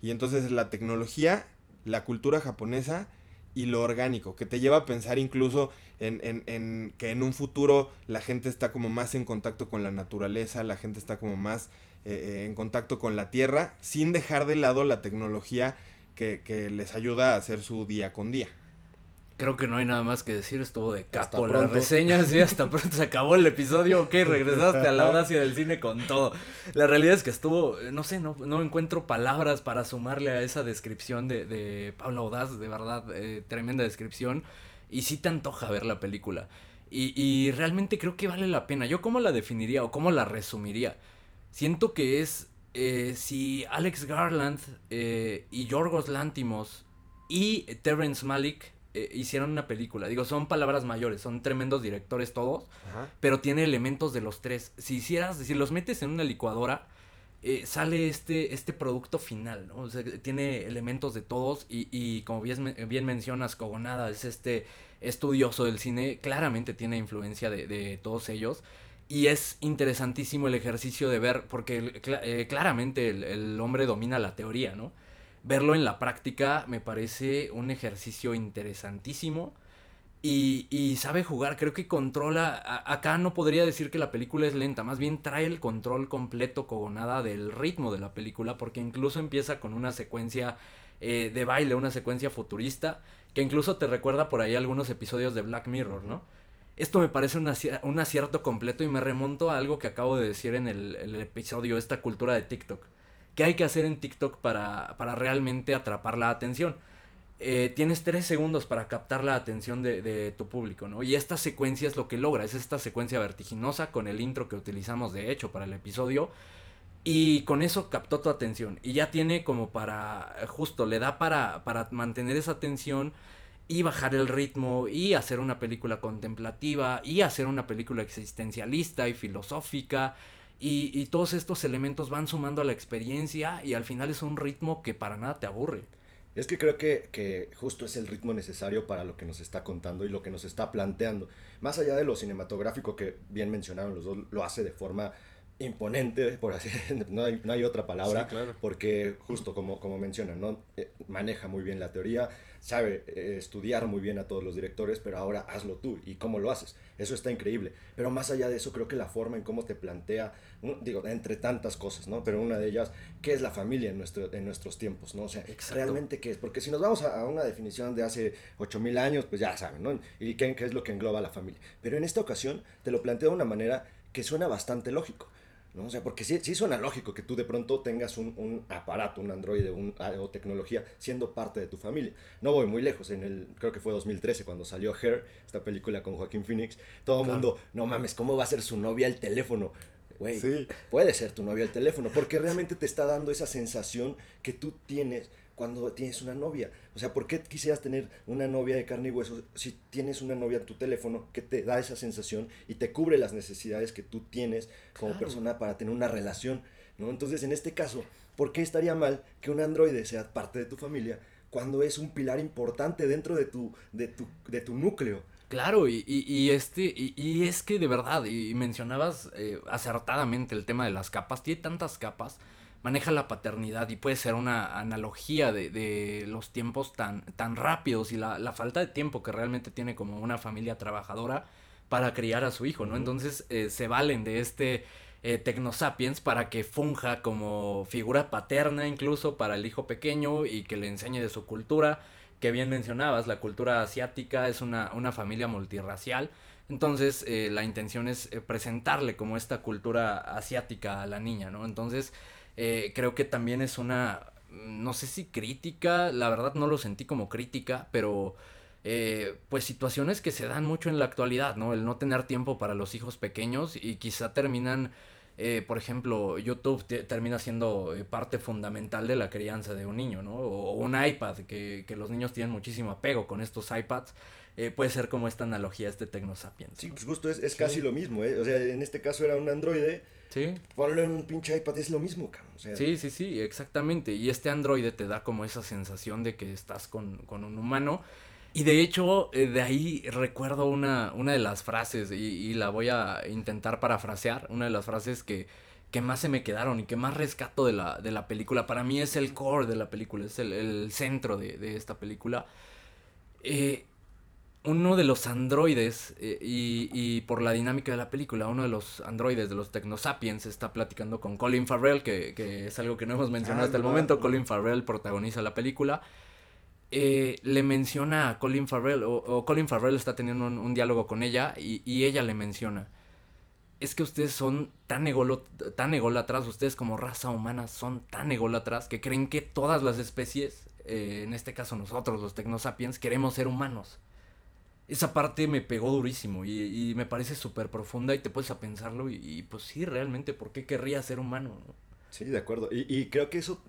Y entonces la tecnología, la cultura japonesa y lo orgánico, que te lleva a pensar incluso en, en, que en un futuro la gente está como más en contacto con la naturaleza, la gente está como más eh, eh en contacto con la tierra, sin dejar de lado la tecnología que, que les ayuda a hacer su día con día. Creo que no hay nada más que decir, estuvo de capo las reseñas y hasta pronto se acabó el episodio, ok, regresaste a la audacia del cine con todo. La realidad es que estuvo, no sé, no, no encuentro palabras para sumarle a esa descripción de, de Pablo Audaz, de verdad, eh, tremenda descripción, y sí te antoja ver la película. Y, y realmente creo que vale la pena. ¿Yo cómo la definiría o cómo la resumiría? Siento que es eh, si Alex Garland eh, y Yorgos Lantimos y Terrence Malick eh, hicieron una película. Digo, son palabras mayores, son tremendos directores todos, Ajá. pero tiene elementos de los tres. Si hicieras, si los metes en una licuadora, eh, sale este, este producto final, ¿no? O sea, tiene elementos de todos y, y como bien, bien mencionas, Cogonada es este estudioso del cine, claramente tiene influencia de, de todos ellos. Y es interesantísimo el ejercicio de ver, porque eh, claramente el, el hombre domina la teoría, ¿no? Verlo en la práctica me parece un ejercicio interesantísimo. Y, sabe jugar, creo que controla. A, acá no podría decir que la película es lenta, más bien trae el control completo, cogonada del ritmo de la película, porque incluso empieza con una secuencia eh, de baile, una secuencia futurista, que incluso te recuerda por ahí algunos episodios de Black Mirror, ¿no? Esto me parece un, un acierto completo y me remonto a algo que acabo de decir en el, el episodio, esta cultura de TikTok ¿Qué hay que hacer en TikTok para, para realmente atrapar la atención? Eh, tienes tres segundos para captar la atención de, de, tu público, ¿no? Y esta secuencia es lo que logra, es esta secuencia vertiginosa con el intro que utilizamos de hecho para el episodio. Y con eso captó tu atención. Y ya tiene como para, justo, le da para, para mantener esa atención y bajar el ritmo y hacer una película contemplativa y hacer una película existencialista y filosófica y, todos estos elementos van sumando a la experiencia y al final es un ritmo que para nada te aburre. Es que creo que, que, justo es el ritmo necesario para lo que nos está contando y lo que nos está planteando. Más allá de lo cinematográfico que bien mencionaron los dos, lo hace de forma imponente, por así no hay, no hay otra palabra, sí, claro. porque justo como, como mencionan, ¿no? Eh, maneja muy bien la teoría, sabe eh, estudiar muy bien a todos los directores, pero ahora hazlo tú y cómo lo haces. Eso está increíble. Pero más allá de eso, creo que la forma en cómo te plantea, digo, entre tantas cosas, ¿no? Pero una de ellas, ¿qué es la familia en, nuestro, en nuestros tiempos, ¿no? O sea, Exacto. realmente qué es. Porque si nos vamos a, a una definición de hace 8000 años, pues ya saben, ¿no? Y qué, qué es lo que engloba la familia. Pero en esta ocasión te lo plantea de una manera que suena bastante lógico. ¿No? O sea, porque sí, sí suena lógico que tú de pronto tengas un, un aparato, un androide un, o tecnología siendo parte de tu familia. No voy muy lejos, en el, creo que fue 2013 cuando salió Her, esta película con Joaquín Phoenix, todo el claro. mundo, no mames, ¿cómo va a ser su novia el teléfono? güey, Sí. puede ser tu novia el teléfono, porque realmente te está dando esa sensación que tú tienes cuando tienes una novia. O sea, ¿por qué quisieras tener una novia de carne y hueso si tienes una novia en tu teléfono que te da esa sensación y te cubre las necesidades que tú tienes como Claro. persona para tener una relación? ¿no? Entonces, en este caso, ¿por qué estaría mal que un androide sea parte de tu familia cuando es un pilar importante dentro de tu, de tu, de tu núcleo? Claro, y, y, y este, y, y es que de verdad, y mencionabas eh, acertadamente el tema de las capas, tiene tantas capas, maneja la paternidad y puede ser una analogía de, de los tiempos tan, tan rápidos y la, la falta de tiempo que realmente tiene como una familia trabajadora para criar a su hijo, ¿no? Entonces eh, se valen de este eh, Tecnosapiens para que funja como figura paterna incluso para el hijo pequeño y que le enseñe de su cultura, que bien mencionabas, la cultura asiática es una, una familia multirracial, entonces eh, la intención es eh, presentarle como esta cultura asiática a la niña, ¿no? Entonces eh, creo que también es una, no sé si crítica, la verdad no lo sentí como crítica, pero eh, pues situaciones que se dan mucho en la actualidad, ¿no? El no tener tiempo para los hijos pequeños y quizá terminan, eh, por ejemplo, YouTube te- termina siendo parte fundamental de la crianza de un niño, ¿no? O, o un iPad, que, que los niños tienen muchísimo apego con estos iPads. Eh, puede ser como esta analogía, este Tecnosapiens. Sí, ¿no? pues justo es, es casi lo mismo, ¿eh? O sea, en este caso era un androide, Sí. ponlo en un pinche iPad, es lo mismo, cabrón. O sea, Sí, sí, sí, exactamente. Y este androide te da como esa sensación de que estás con, con un humano. Y de hecho, eh, de ahí recuerdo una, una de las frases, y, y la voy a intentar parafrasear, una de las frases que, que más se me quedaron y que más rescato de la, de la película. Para mí es el core de la película, es el, el centro de, de esta película. Eh, uno de los androides, eh, y, y por la dinámica de la película, uno de los androides de los Tecnosapiens está platicando con Colin Farrell, que, que es algo que no hemos mencionado Ah, hasta el momento. Colin Farrell protagoniza la película. Eh, le menciona a Colin Farrell, o, o Colin Farrell está teniendo un, un diálogo con ella, y, y ella le menciona. Es que ustedes son tan, egolo- tan ególatras, ustedes como raza humana son tan ególatras que creen que todas las especies, eh, en este caso nosotros, los Tecnosapiens, queremos ser humanos. Esa parte me pegó durísimo y, y me parece súper profunda y te puedes a pensarlo y, y, pues sí, realmente, ¿por qué querría ser humano? no? Sí, de acuerdo. Y, y creo que eso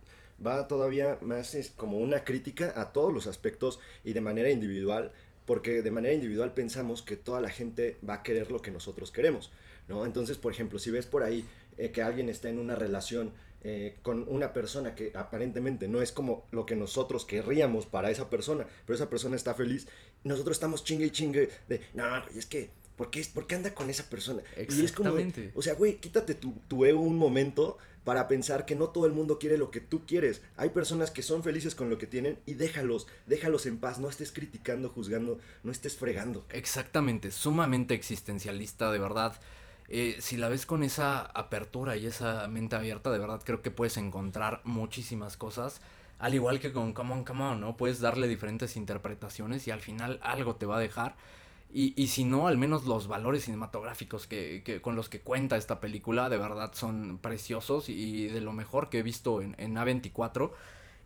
va todavía más es como una crítica a todos los aspectos y de manera individual, porque de manera individual pensamos que toda la gente va a querer lo que nosotros queremos, ¿no? Entonces, por ejemplo, si ves por ahí eh, que alguien está en una relación eh, con una persona que aparentemente no es como lo que nosotros querríamos para esa persona, pero esa persona está feliz, nosotros estamos chingue y chingue de, no, güey, es que, ¿por qué, ¿por qué anda con esa persona? Y es como, de, Exactamente. o sea, güey, quítate tu, tu ego un momento para pensar que no todo el mundo quiere lo que tú quieres. Hay personas que son felices con lo que tienen y déjalos, déjalos en paz, no estés criticando, juzgando, no estés fregando. Exactamente, sumamente existencialista, de verdad. Eh, si la ves con esa apertura y esa mente abierta, de verdad creo que puedes encontrar muchísimas cosas. Al igual que con Come On, Come On, ¿no? Puedes darle diferentes interpretaciones y al final algo te va a dejar. Y, y si no, al menos los valores cinematográficos que, que- con los que cuenta esta película, de verdad son preciosos y de lo mejor que he visto en, en A24.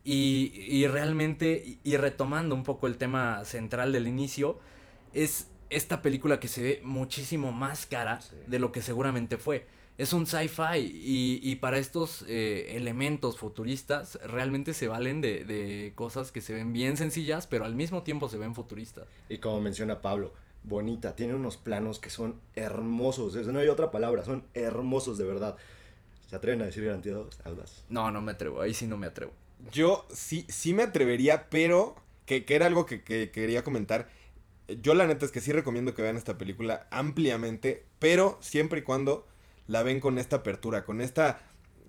Y, y realmente, y, y retomando un poco el tema central del inicio, es esta película que se ve muchísimo más cara Sí. de lo que seguramente fue. Es un sci-fi y, y para estos eh, elementos futuristas realmente se valen de, de cosas que se ven bien sencillas, pero al mismo tiempo se ven futuristas. Y como menciona Pablo, bonita, tiene unos planos que son hermosos, no hay otra palabra, son hermosos de verdad. ¿Se atreven a decir garantizados? Audaz. No, no me atrevo, ahí sí no me atrevo. Yo sí, sí me atrevería, pero que, que era algo que, que quería comentar. Yo la neta es que sí recomiendo que vean esta película ampliamente, pero siempre y cuando la ven con esta apertura, con esta...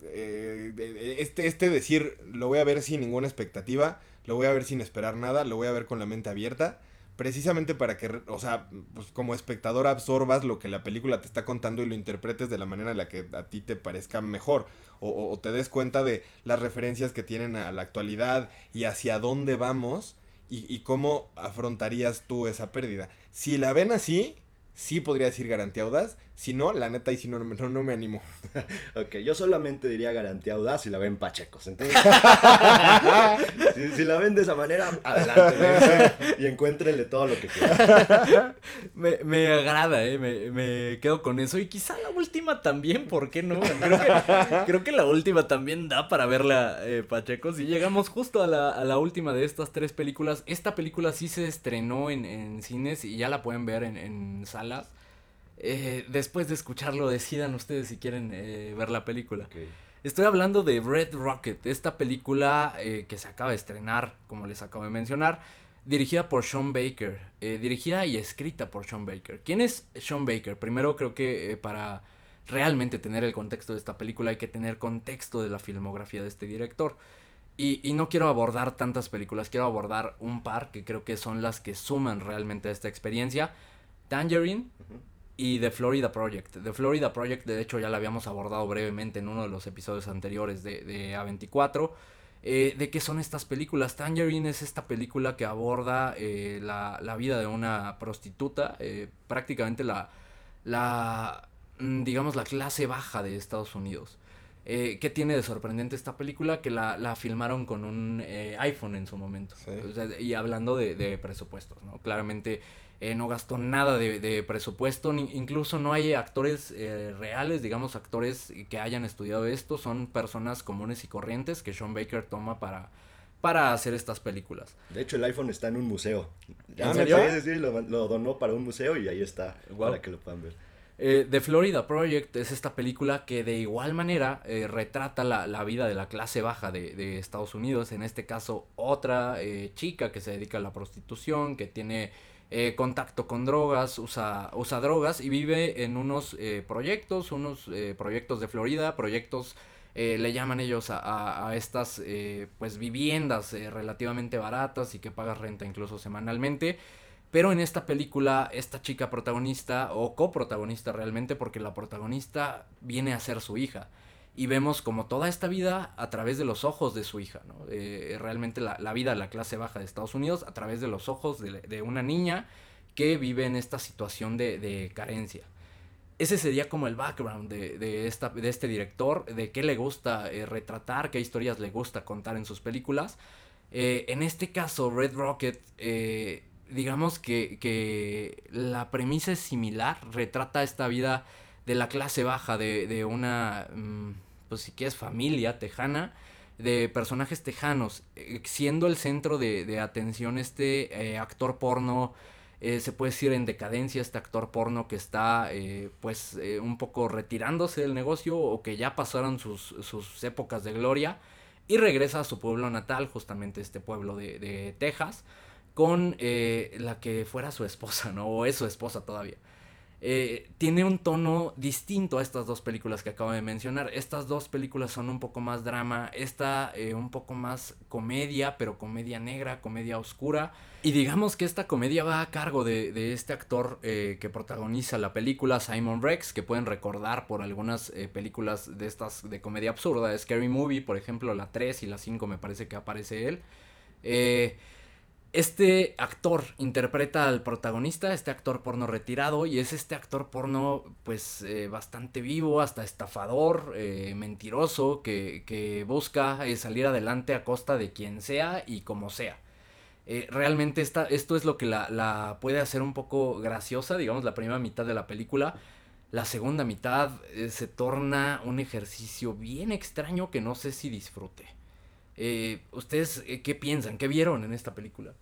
eh, este, este decir, lo voy a ver sin ninguna expectativa, lo voy a ver sin esperar nada, lo voy a ver con la mente abierta, precisamente para que, o sea, pues como espectador absorbas lo que la película te está contando y lo interpretes de la manera en la que a ti te parezca mejor, o, te des cuenta de las referencias que tienen a la actualidad y hacia dónde vamos y, cómo afrontarías tú esa pérdida. Si la ven así, sí podría decir garantía audaz. Si no, la neta, y si no, no, no me animo. ok, yo solamente diría garantía audaz si la ven pachecos. Entonces, si, la ven de esa manera, adelante. y encuéntrenle todo lo que quieran. me, me agrada, ¿eh? Me, me, quedo con eso. Y quizá la última también, ¿por qué no? Creo que, la última también da para verla, eh, pachecos. Y llegamos justo a la, a la, última de estas tres películas. Esta película sí se estrenó en, en cines y ya la pueden ver en, en salas. Eh, después de escucharlo, decidan ustedes si quieren eh, ver la película. Estoy hablando de Red Rocket, esta película eh, que se acaba de estrenar, como les acabo de mencionar, dirigida por Sean Baker, dirigida y escrita por Sean Baker. ¿Quién es Sean Baker? Primero creo que para realmente tener el contexto de esta película hay que tener contexto de la filmografía de este director. Y, no quiero abordar tantas películas, quiero abordar un par que creo que son las que suman realmente a esta experiencia. Tangerine, y The Florida Project. The Florida Project, de hecho, ya la habíamos abordado brevemente en uno de los episodios anteriores de, de A24. Eh, ¿De qué son estas películas? Tangerine es esta película que aborda eh, la, la, vida de una prostituta, eh, prácticamente la, la, mm, digamos, la clase baja de Estados Unidos. ¿Qué tiene de sorprendente esta película? Que la, la filmaron con un iPhone en su momento. y hablando de, de presupuestos, ¿no? Claramente eh, no gastó nada de, presupuesto, incluso no hay actores eh, reales, digamos actores que hayan estudiado esto, son personas comunes y corrientes que Sean Baker toma para, para hacer estas películas. De hecho el iPhone está en un museo. ¿En serio? lo, donó para un museo y ahí está, para que lo puedan ver. Eh, The Florida Project es esta película que de igual manera retrata la, vida de la clase baja de, de, Estados Unidos. En este caso, otra chica que se dedica a la prostitución, que tiene eh, contacto con drogas, usa, usa drogas y vive en unos eh, proyectos, unos eh, proyectos de Florida, proyectos, le llaman ellos a, a estas pues viviendas relativamente baratas y que pagas renta incluso semanalmente. Pero en esta película, esta chica protagonista o coprotagonista realmente, porque la protagonista viene a ser su hija y vemos como toda esta vida a través de los ojos de su hija, ¿no? Eh, realmente la, vida de la clase baja de Estados Unidos a través de los ojos de, una niña que vive en esta situación de, carencia. Ese sería como el background de, esta, de este director, de qué le gusta eh, retratar, qué historias le gusta contar en sus películas. Eh, en este caso, Red Rocket, digamos que, que, la premisa es similar, retrata esta vida de la clase baja, de, de una, mm, pues si quieres, familia tejana, de personajes tejanos, eh, siendo el centro de, de atención este eh, actor porno, eh, se puede decir en decadencia este actor porno que está pues un poco retirándose del negocio o que ya pasaron sus, sus, épocas de gloria y regresa a su pueblo natal, justamente este pueblo de, de Texas, con la que fuera su esposa, ¿no? O es su esposa todavía. Eh, tiene un tono distinto a estas dos películas que acabo de mencionar. Estas dos películas son un poco más drama, esta eh, un poco más comedia, pero comedia negra, comedia oscura. Y digamos que esta comedia va a cargo de, este actor eh, que protagoniza la película, Simon Rex, que pueden recordar por algunas películas de estas de comedia absurda, Scary Movie, por ejemplo, la 3 y la 5 me parece que aparece él. Eh, este actor interpreta al protagonista, este actor porno retirado, y es este actor porno, pues, eh, bastante vivo, hasta estafador, eh, mentiroso, que, busca eh, salir adelante a costa de quien sea y como sea. realmente esta, esto es lo que la, la, puede hacer un poco graciosa, digamos, la primera mitad de la película. La segunda mitad se torna un ejercicio bien extraño que no sé si disfrute. Eh, ¿Ustedes eh, qué piensan? ¿Qué vieron en esta película?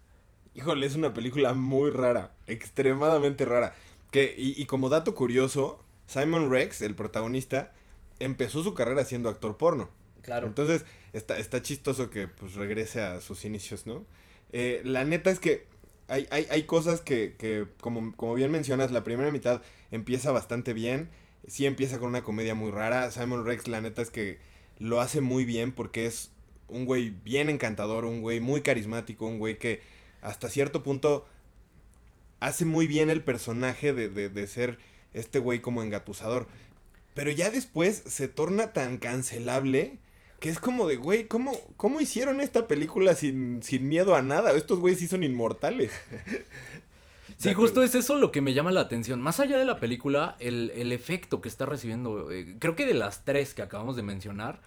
Híjole, es una película muy rara, extremadamente rara. Que, y, como dato curioso, Simon Rex, el protagonista, empezó su carrera siendo actor porno. Claro. Entonces, está, está chistoso que pues regrese a sus inicios, ¿no? Eh, la neta es que hay, hay, hay cosas que, que como, como, bien mencionas, la primera mitad empieza bastante bien. Sí empieza con una comedia muy rara. Simon Rex, la neta es que lo hace muy bien porque es un güey bien encantador, un güey muy carismático, un güey que hasta cierto punto hace muy bien el personaje de, de, ser este güey como engatusador. Pero ya después se torna tan cancelable que es como de, güey, ¿cómo, ¿cómo hicieron esta película sin, sin miedo a nada? Estos güeyes sí son inmortales. Sí, justo es eso lo que me llama la atención. Más allá de la película, el, el efecto que está recibiendo, eh, creo que de las tres que acabamos de mencionar,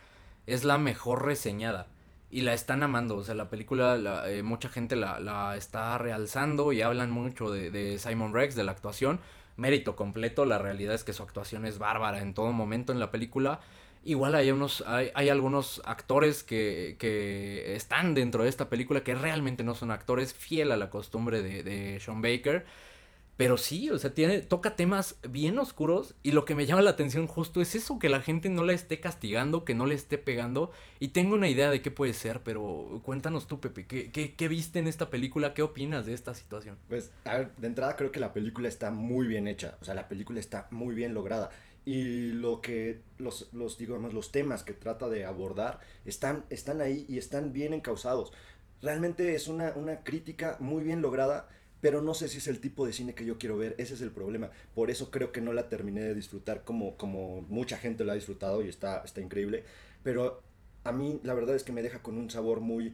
es la mejor reseñada. Y la están amando, o sea, la película, la, eh, mucha gente la, la, está realzando y hablan mucho de, de Simon Rex, de la actuación. Mérito completo, la realidad es que su actuación es bárbara en todo momento en la película. Igual hay unos, hay, hay algunos actores que, que, están dentro de esta película que realmente no son actores, fiel a la costumbre de, de Sean Baker. Pero sí, o sea, tiene, toca temas bien oscuros y lo que me llama la atención justo es eso, que la gente no la esté castigando, que no le esté pegando. Y tengo una idea de qué puede ser, pero cuéntanos tú, Pepe, ¿qué, qué, qué viste en esta película? ¿Qué opinas de esta situación? Pues, a ver, de entrada creo que la película está muy bien hecha, o sea, la película está muy bien lograda y lo que los, los digamos los temas que trata de abordar están, están ahí y están bien encausados. Realmente es una, una crítica muy bien lograda, pero no sé si es el tipo de cine que yo quiero ver, ese es el problema. Por eso creo que no la terminé de disfrutar como, como mucha gente lo ha disfrutado y está, está increíble, pero a mí la verdad es que me deja con un sabor muy,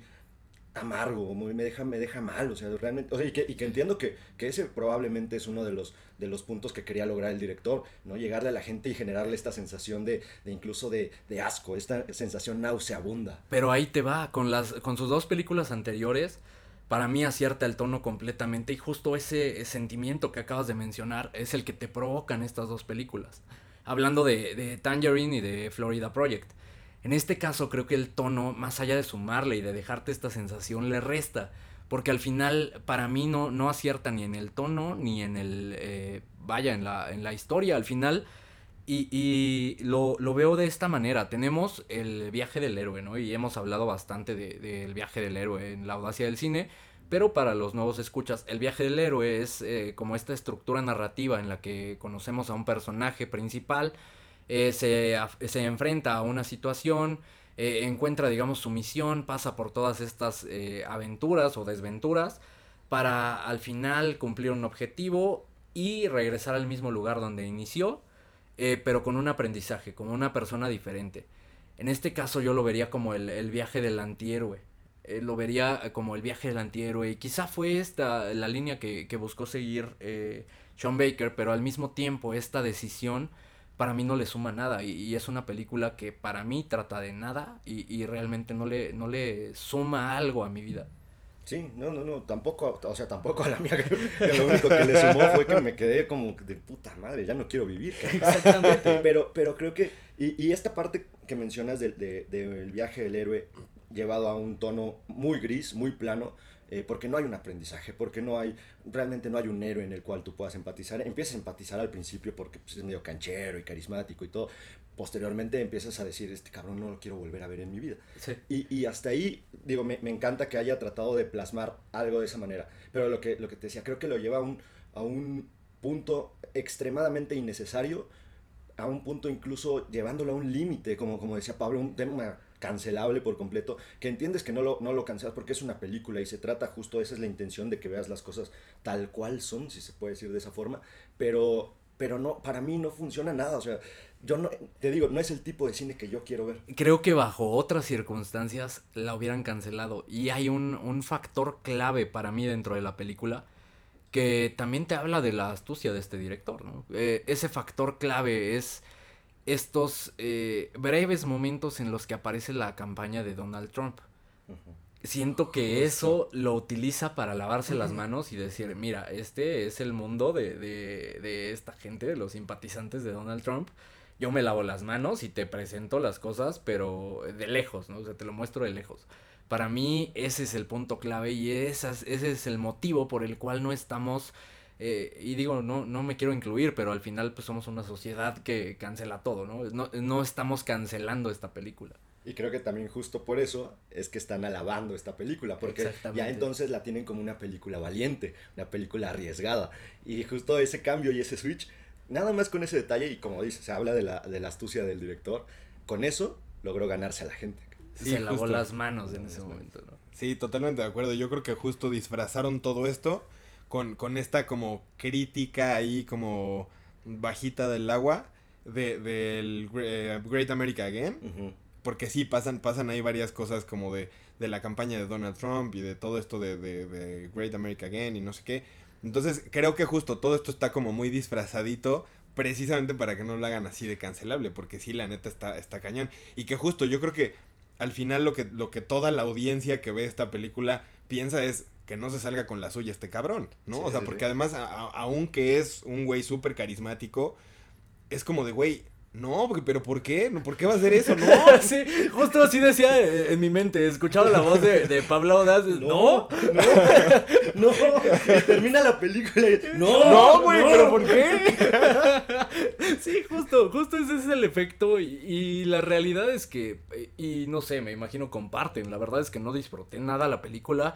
amargo, me, deja, me deja mal, o sea, realmente, o sea, y, que, y que entiendo que, que, ese probablemente es uno de los, de los puntos que quería lograr el director, ¿no? Llegarle a la gente y generarle esta sensación de, de incluso de, de, asco, esta sensación nauseabunda. Pero ahí te va, con, las, con sus dos películas anteriores, para mí acierta el tono completamente y justo ese sentimiento que acabas de mencionar es el que te provocan estas dos películas. Hablando de, de Tangerine y de Florida Project. En este caso creo que el tono, más allá de sumarle y de dejarte esta sensación, le resta. Porque al final para mí no, no acierta ni en el tono, ni en el... Eh, vaya, en la, en la historia. Al final... Y, y lo, lo, veo de esta manera. Tenemos el viaje del héroe, ¿no? Y hemos hablado bastante del de, viaje del héroe en la audacia del cine. Pero para los nuevos escuchas, el viaje del héroe es eh, como esta estructura narrativa en la que conocemos a un personaje principal eh, se, se, enfrenta a una situación, eh, encuentra, digamos, su misión, pasa por todas estas aventuras o desventuras para al final cumplir un objetivo y regresar al mismo lugar donde inició, eh, pero con un aprendizaje, como una persona diferente. En este caso yo lo vería como el, el viaje del antihéroe. lo vería como el viaje del antihéroe. Y quizá fue esta la línea que, que buscó seguir Sean Baker, pero al mismo tiempo esta decisión para mí no le suma nada y, y, es una película que para mí trata de nada y, y, realmente no le, no le suma algo a mi vida. Sí, no, no, no, tampoco, o sea, tampoco a la mía, que, lo único que le sumó fue que me quedé como de puta madre, ya no quiero vivir. Exactamente. Pero, pero creo que, y, y esta parte que mencionas del de, de, de viaje del héroe llevado a un tono muy gris, muy plano, eh, porque no hay un aprendizaje, porque no hay, realmente no hay un héroe en el cual tú puedas empatizar. Empiezas a empatizar al principio porque pues, es medio canchero y carismático y todo. Posteriormente empiezas a decir, este cabrón no lo quiero volver a ver en mi vida. Sí. Y, y, hasta ahí, digo, me, me, encanta que haya tratado de plasmar algo de esa manera. Pero lo que, lo que te decía, creo que lo lleva a un, a un punto extremadamente innecesario, a un punto incluso llevándolo a un límite, como, como decía Pablo, un tema cancelable por completo, que entiendes que no lo, no lo cancelas porque es una película y se trata justo, esa es la intención de que veas las cosas tal cual son, si se puede decir de esa forma, pero, pero no, para mí no funciona nada, o sea, yo no, te digo, no es el tipo de cine que yo quiero ver. Creo que bajo otras circunstancias la hubieran cancelado y hay un, un factor clave para mí dentro de la película que también te habla de la astucia de este director, ¿no? Eh, ese factor clave es estos eh, breves momentos en los que aparece la campaña de Donald Trump. Uh -huh. Siento que eso lo utiliza para lavarse las manos y decir, mira, este es el mundo de, de, de, esta gente, de los simpatizantes de Donald Trump. Yo me lavo las manos y te presento las cosas, pero de lejos, ¿no? O sea, te lo muestro de lejos. Para mí ese es el punto clave y esas, ese es el motivo por el cual no estamos eh, y digo, no, no me quiero incluir, pero al final pues somos una sociedad que cancela todo, ¿no? No, no estamos cancelando esta película. Y creo que también justo por eso es que están alabando esta película, porque ya entonces la tienen como una película valiente, una película arriesgada. Y justo ese cambio y ese switch, nada más con ese detalle, y como dice, se habla de la, de la astucia del director, con eso logró ganarse a la gente. Sí, se lavó las manos en ese momento, ¿no? Sí, totalmente de acuerdo. Yo creo que justo disfrazaron todo esto con, con esta como crítica ahí como bajita del agua de, del de, uh, Great America Again. Uh -huh. Porque sí, pasan, pasan ahí varias cosas como de, de la campaña de Donald Trump y de todo esto de, de, de Great America Again y no sé qué. Entonces, creo que justo todo esto está como muy disfrazadito precisamente para que no lo hagan así de cancelable, porque sí, la neta está, está cañón. Y que justo yo creo que al final lo que, lo que toda la audiencia que ve esta película piensa es que no se salga con la suya este cabrón, ¿no? Sí, o sea, porque además, a- a- aunque es un güey súper carismático, es como de, güey, no, porque- pero ¿por qué? No, ¿Por qué va a hacer eso? No. sí, justo así decía eh, en mi mente. Escuchaba la voz de, de Pablo Audaz. No, no, no. Termina la película y no, No, güey, pero ¿por qué? Sí, justo, justo ese es el efecto y, y la realidad es que, eh, y no sé, me imagino comparten, la verdad es que no disfruté nada la película,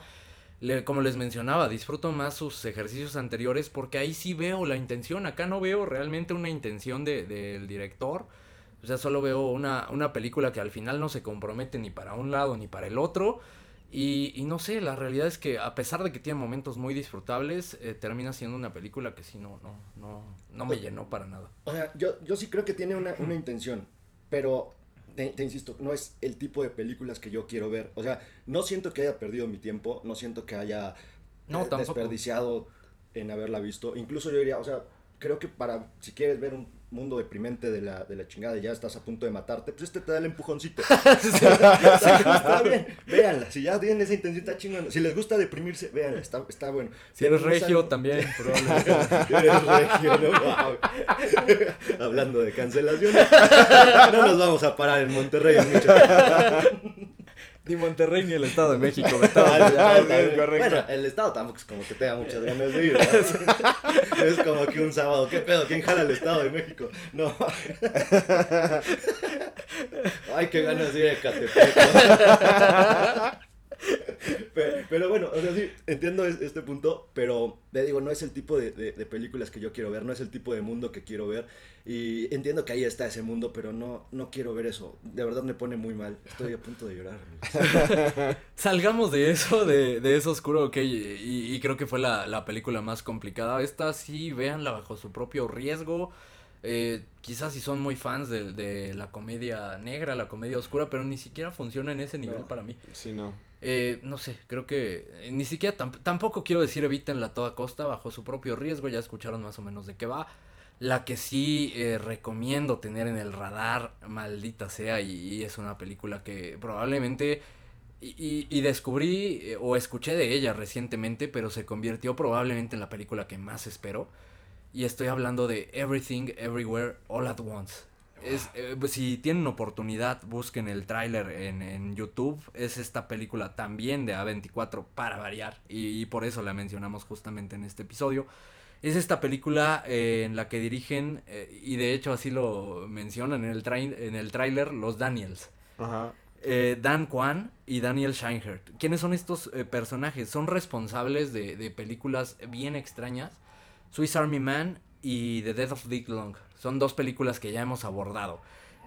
Le- como les mencionaba, disfruto más sus ejercicios anteriores porque ahí sí veo la intención, acá no veo realmente una intención de- del director, o sea, solo veo una, una película que al final no se compromete ni para un lado ni para el otro. Y, y no sé, la realidad es que a pesar de que tiene momentos muy disfrutables, eh, termina siendo una película que sí no, no, no, no me llenó para nada. O sea, yo, yo sí creo que tiene una, una intención, pero te, te insisto, no es el tipo de películas que yo quiero ver. O sea, no siento que haya perdido mi tiempo, no siento que haya No, eh, desperdiciado en haberla visto. Incluso yo diría, o sea, creo que para, si quieres ver un mundo deprimente de la, de la chingada y ya estás a punto de matarte, pues este te da el empujoncito. está bien, véanla. Si ya tienen esa intención, está chingón. Si les gusta deprimirse, véanla, está, está bueno. Si eres regio también, probablemente. Eres regio, ¿no? Wow. Hablando de cancelación, no nos vamos a parar en Monterrey mucho. Ni Monterrey ni el Estado de México. me estaba. Bueno, el estado tampoco es como que tenga muchas ganas de ir. ¿no? Es como que un sábado, ¿qué pedo? ¿Quién jala el Estado de México? No. Ay, qué ganas de ir a Ecatepec. Pero, pero bueno, o sea, sí, entiendo es- este punto, pero le digo, no es el tipo de, de- de películas que yo quiero ver, no es el tipo de mundo que quiero ver. Y entiendo que ahí está ese mundo, pero no, no quiero ver eso. De verdad me pone muy mal. Estoy a punto de llorar. Salgamos de eso, de, de eso oscuro, ok, y, y creo que fue la, la película más complicada. Esta sí, véanla bajo su propio riesgo. Eh, quizás si son muy fans de, de la comedia negra, la comedia oscura, pero ni siquiera funciona en ese nivel No. para mí. Sí, no. Eh, no sé, creo que eh, ni siquiera tam- tampoco quiero decir evítenla a toda costa bajo su propio riesgo, ya escucharon más o menos de qué va. La que sí eh, recomiendo tener en el radar, maldita sea, y, y es una película que probablemente y, y- y descubrí eh, o escuché de ella recientemente, pero se convirtió probablemente en la película que más espero. Y estoy hablando de Everything, Everywhere, All at Once. Es, eh, pues, si tienen oportunidad, busquen el tráiler en, en YouTube. Es esta película también de A24 para variar. Y, y por eso la mencionamos justamente en este episodio. Es esta película eh, en la que dirigen, eh, y de hecho así lo mencionan en el, en el tráiler, los Daniels. Ajá. Eh, Dan Kwan y Daniel Scheinert. ¿Quiénes son estos eh, personajes? Son responsables de, de películas bien extrañas. Swiss Army Man y The Death of Dick Long. Son dos películas que ya hemos abordado.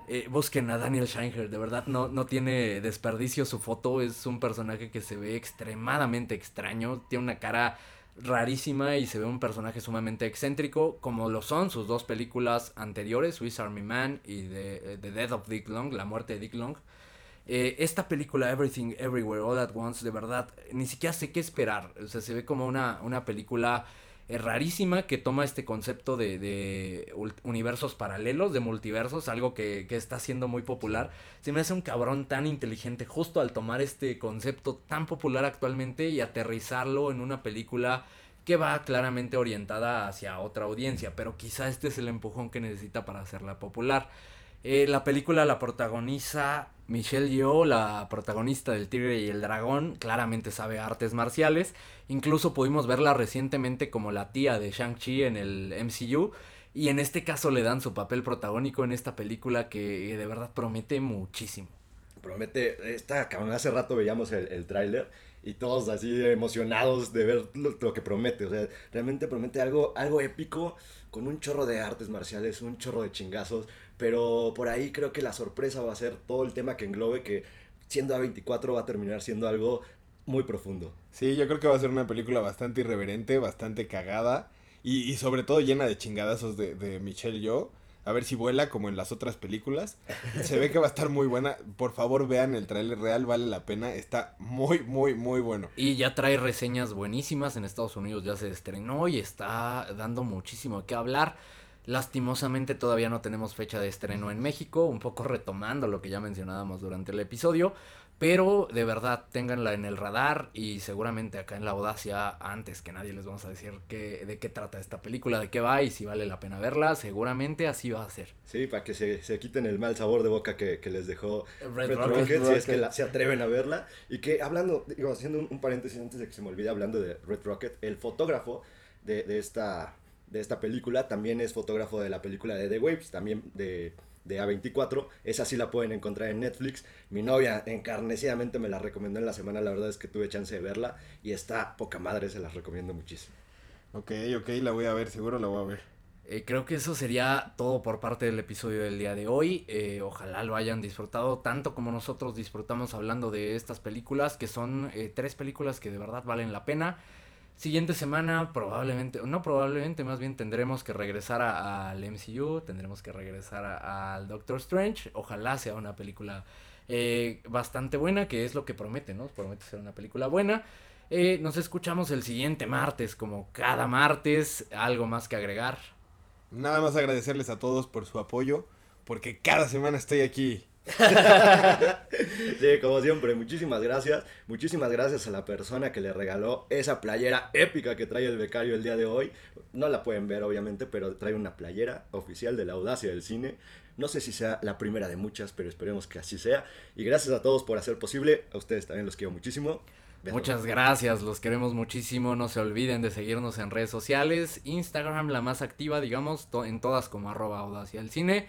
Eh, busquen a Daniel Scheinert, de verdad no, no tiene desperdicio su foto. Es un personaje que se ve extremadamente extraño. Tiene una cara rarísima y se ve un personaje sumamente excéntrico, como lo son sus dos películas anteriores, Swiss Army Man y The, The Death of Dick Long, La muerte de Dick Long. Eh, esta película Everything Everywhere All at Once, de verdad, ni siquiera sé qué esperar. O sea, se ve como una, una película eh, rarísima que toma este concepto de, de universos paralelos, de multiversos, algo que, que está siendo muy popular. Se me hace un cabrón tan inteligente justo al tomar este concepto tan popular actualmente y aterrizarlo en una película que va claramente orientada hacia otra audiencia, pero quizá este es el empujón que necesita para hacerla popular. Eh, la película la protagoniza Michelle Yeoh, la protagonista del Tigre y el Dragón, claramente sabe artes marciales. Incluso pudimos verla recientemente como la tía de Shang-Chi en el MCU. Y en este caso le dan su papel protagónico en esta película que de verdad promete muchísimo. Promete, esta cabrón, hace rato veíamos el, el tráiler y todos así emocionados de ver lo, que promete. O sea, realmente promete algo, algo épico con un chorro de artes marciales, un chorro de chingazos. Pero por ahí creo que la sorpresa va a ser todo el tema que englobe que siendo A24 va a terminar siendo algo muy profundo. Sí, yo creo que va a ser una película bastante irreverente, bastante cagada y, sobre todo llena de chingadazos de, de Michelle Yeoh. A ver si vuela como en las otras películas. Se ve que va a estar muy buena. Por favor, vean el trailer real, vale la pena. Está muy, muy, muy bueno. Y ya trae reseñas buenísimas en Estados Unidos, ya se estrenó y está dando muchísimo que hablar. Lastimosamente todavía no tenemos fecha de estreno en México, un poco retomando lo que ya mencionábamos durante el episodio, pero de verdad ténganla en el radar y seguramente acá en La Audacia antes que nadie les vamos a decir qué, de qué trata esta película, de qué va y si vale la pena verla, seguramente así va a ser. Sí, para que se, se quiten el mal sabor de boca que, que les dejó Red, Rocket, si es que se atreven a verla. Y que hablando, digo, haciendo un, un, paréntesis antes de que se me olvide, hablando de Red Rocket, el fotógrafo de, de esta de esta película, también es fotógrafo de la película de The Waves, también de, de A24. Esa sí la pueden encontrar en Netflix. Mi novia encarnecidamente me la recomendó en la semana, la verdad es que tuve chance de verla y está poca madre, se las recomiendo muchísimo. Ok, ok, la voy a ver, seguro la voy a ver. Eh, creo que eso sería todo por parte del episodio del día de hoy. Eh, ojalá lo hayan disfrutado tanto como nosotros disfrutamos hablando de estas películas, que son eh, tres películas que de verdad valen la pena. Siguiente semana probablemente, no probablemente, más bien tendremos que regresar al MCU, tendremos que regresar al Doctor Strange. Ojalá sea una película eh, bastante buena, que es lo que promete, ¿no? Promete ser una película buena. Eh, nos escuchamos el siguiente martes, como cada martes. ¿Algo más que agregar? Nada más agradecerles a todos por su apoyo, porque cada semana estoy aquí sí, como siempre, muchísimas gracias. Muchísimas gracias a la persona que le regaló esa playera épica que trae el becario el día de hoy. No la pueden ver, obviamente, pero trae una playera oficial de la audacia del cine. No sé si sea la primera de muchas, pero esperemos que así sea. Y gracias a todos por hacer posible. A ustedes también los quiero muchísimo. Muchas gracias, los queremos muchísimo. No se olviden de seguirnos en redes sociales. Instagram, la más activa, digamos, en todas como arroba audacia del cine.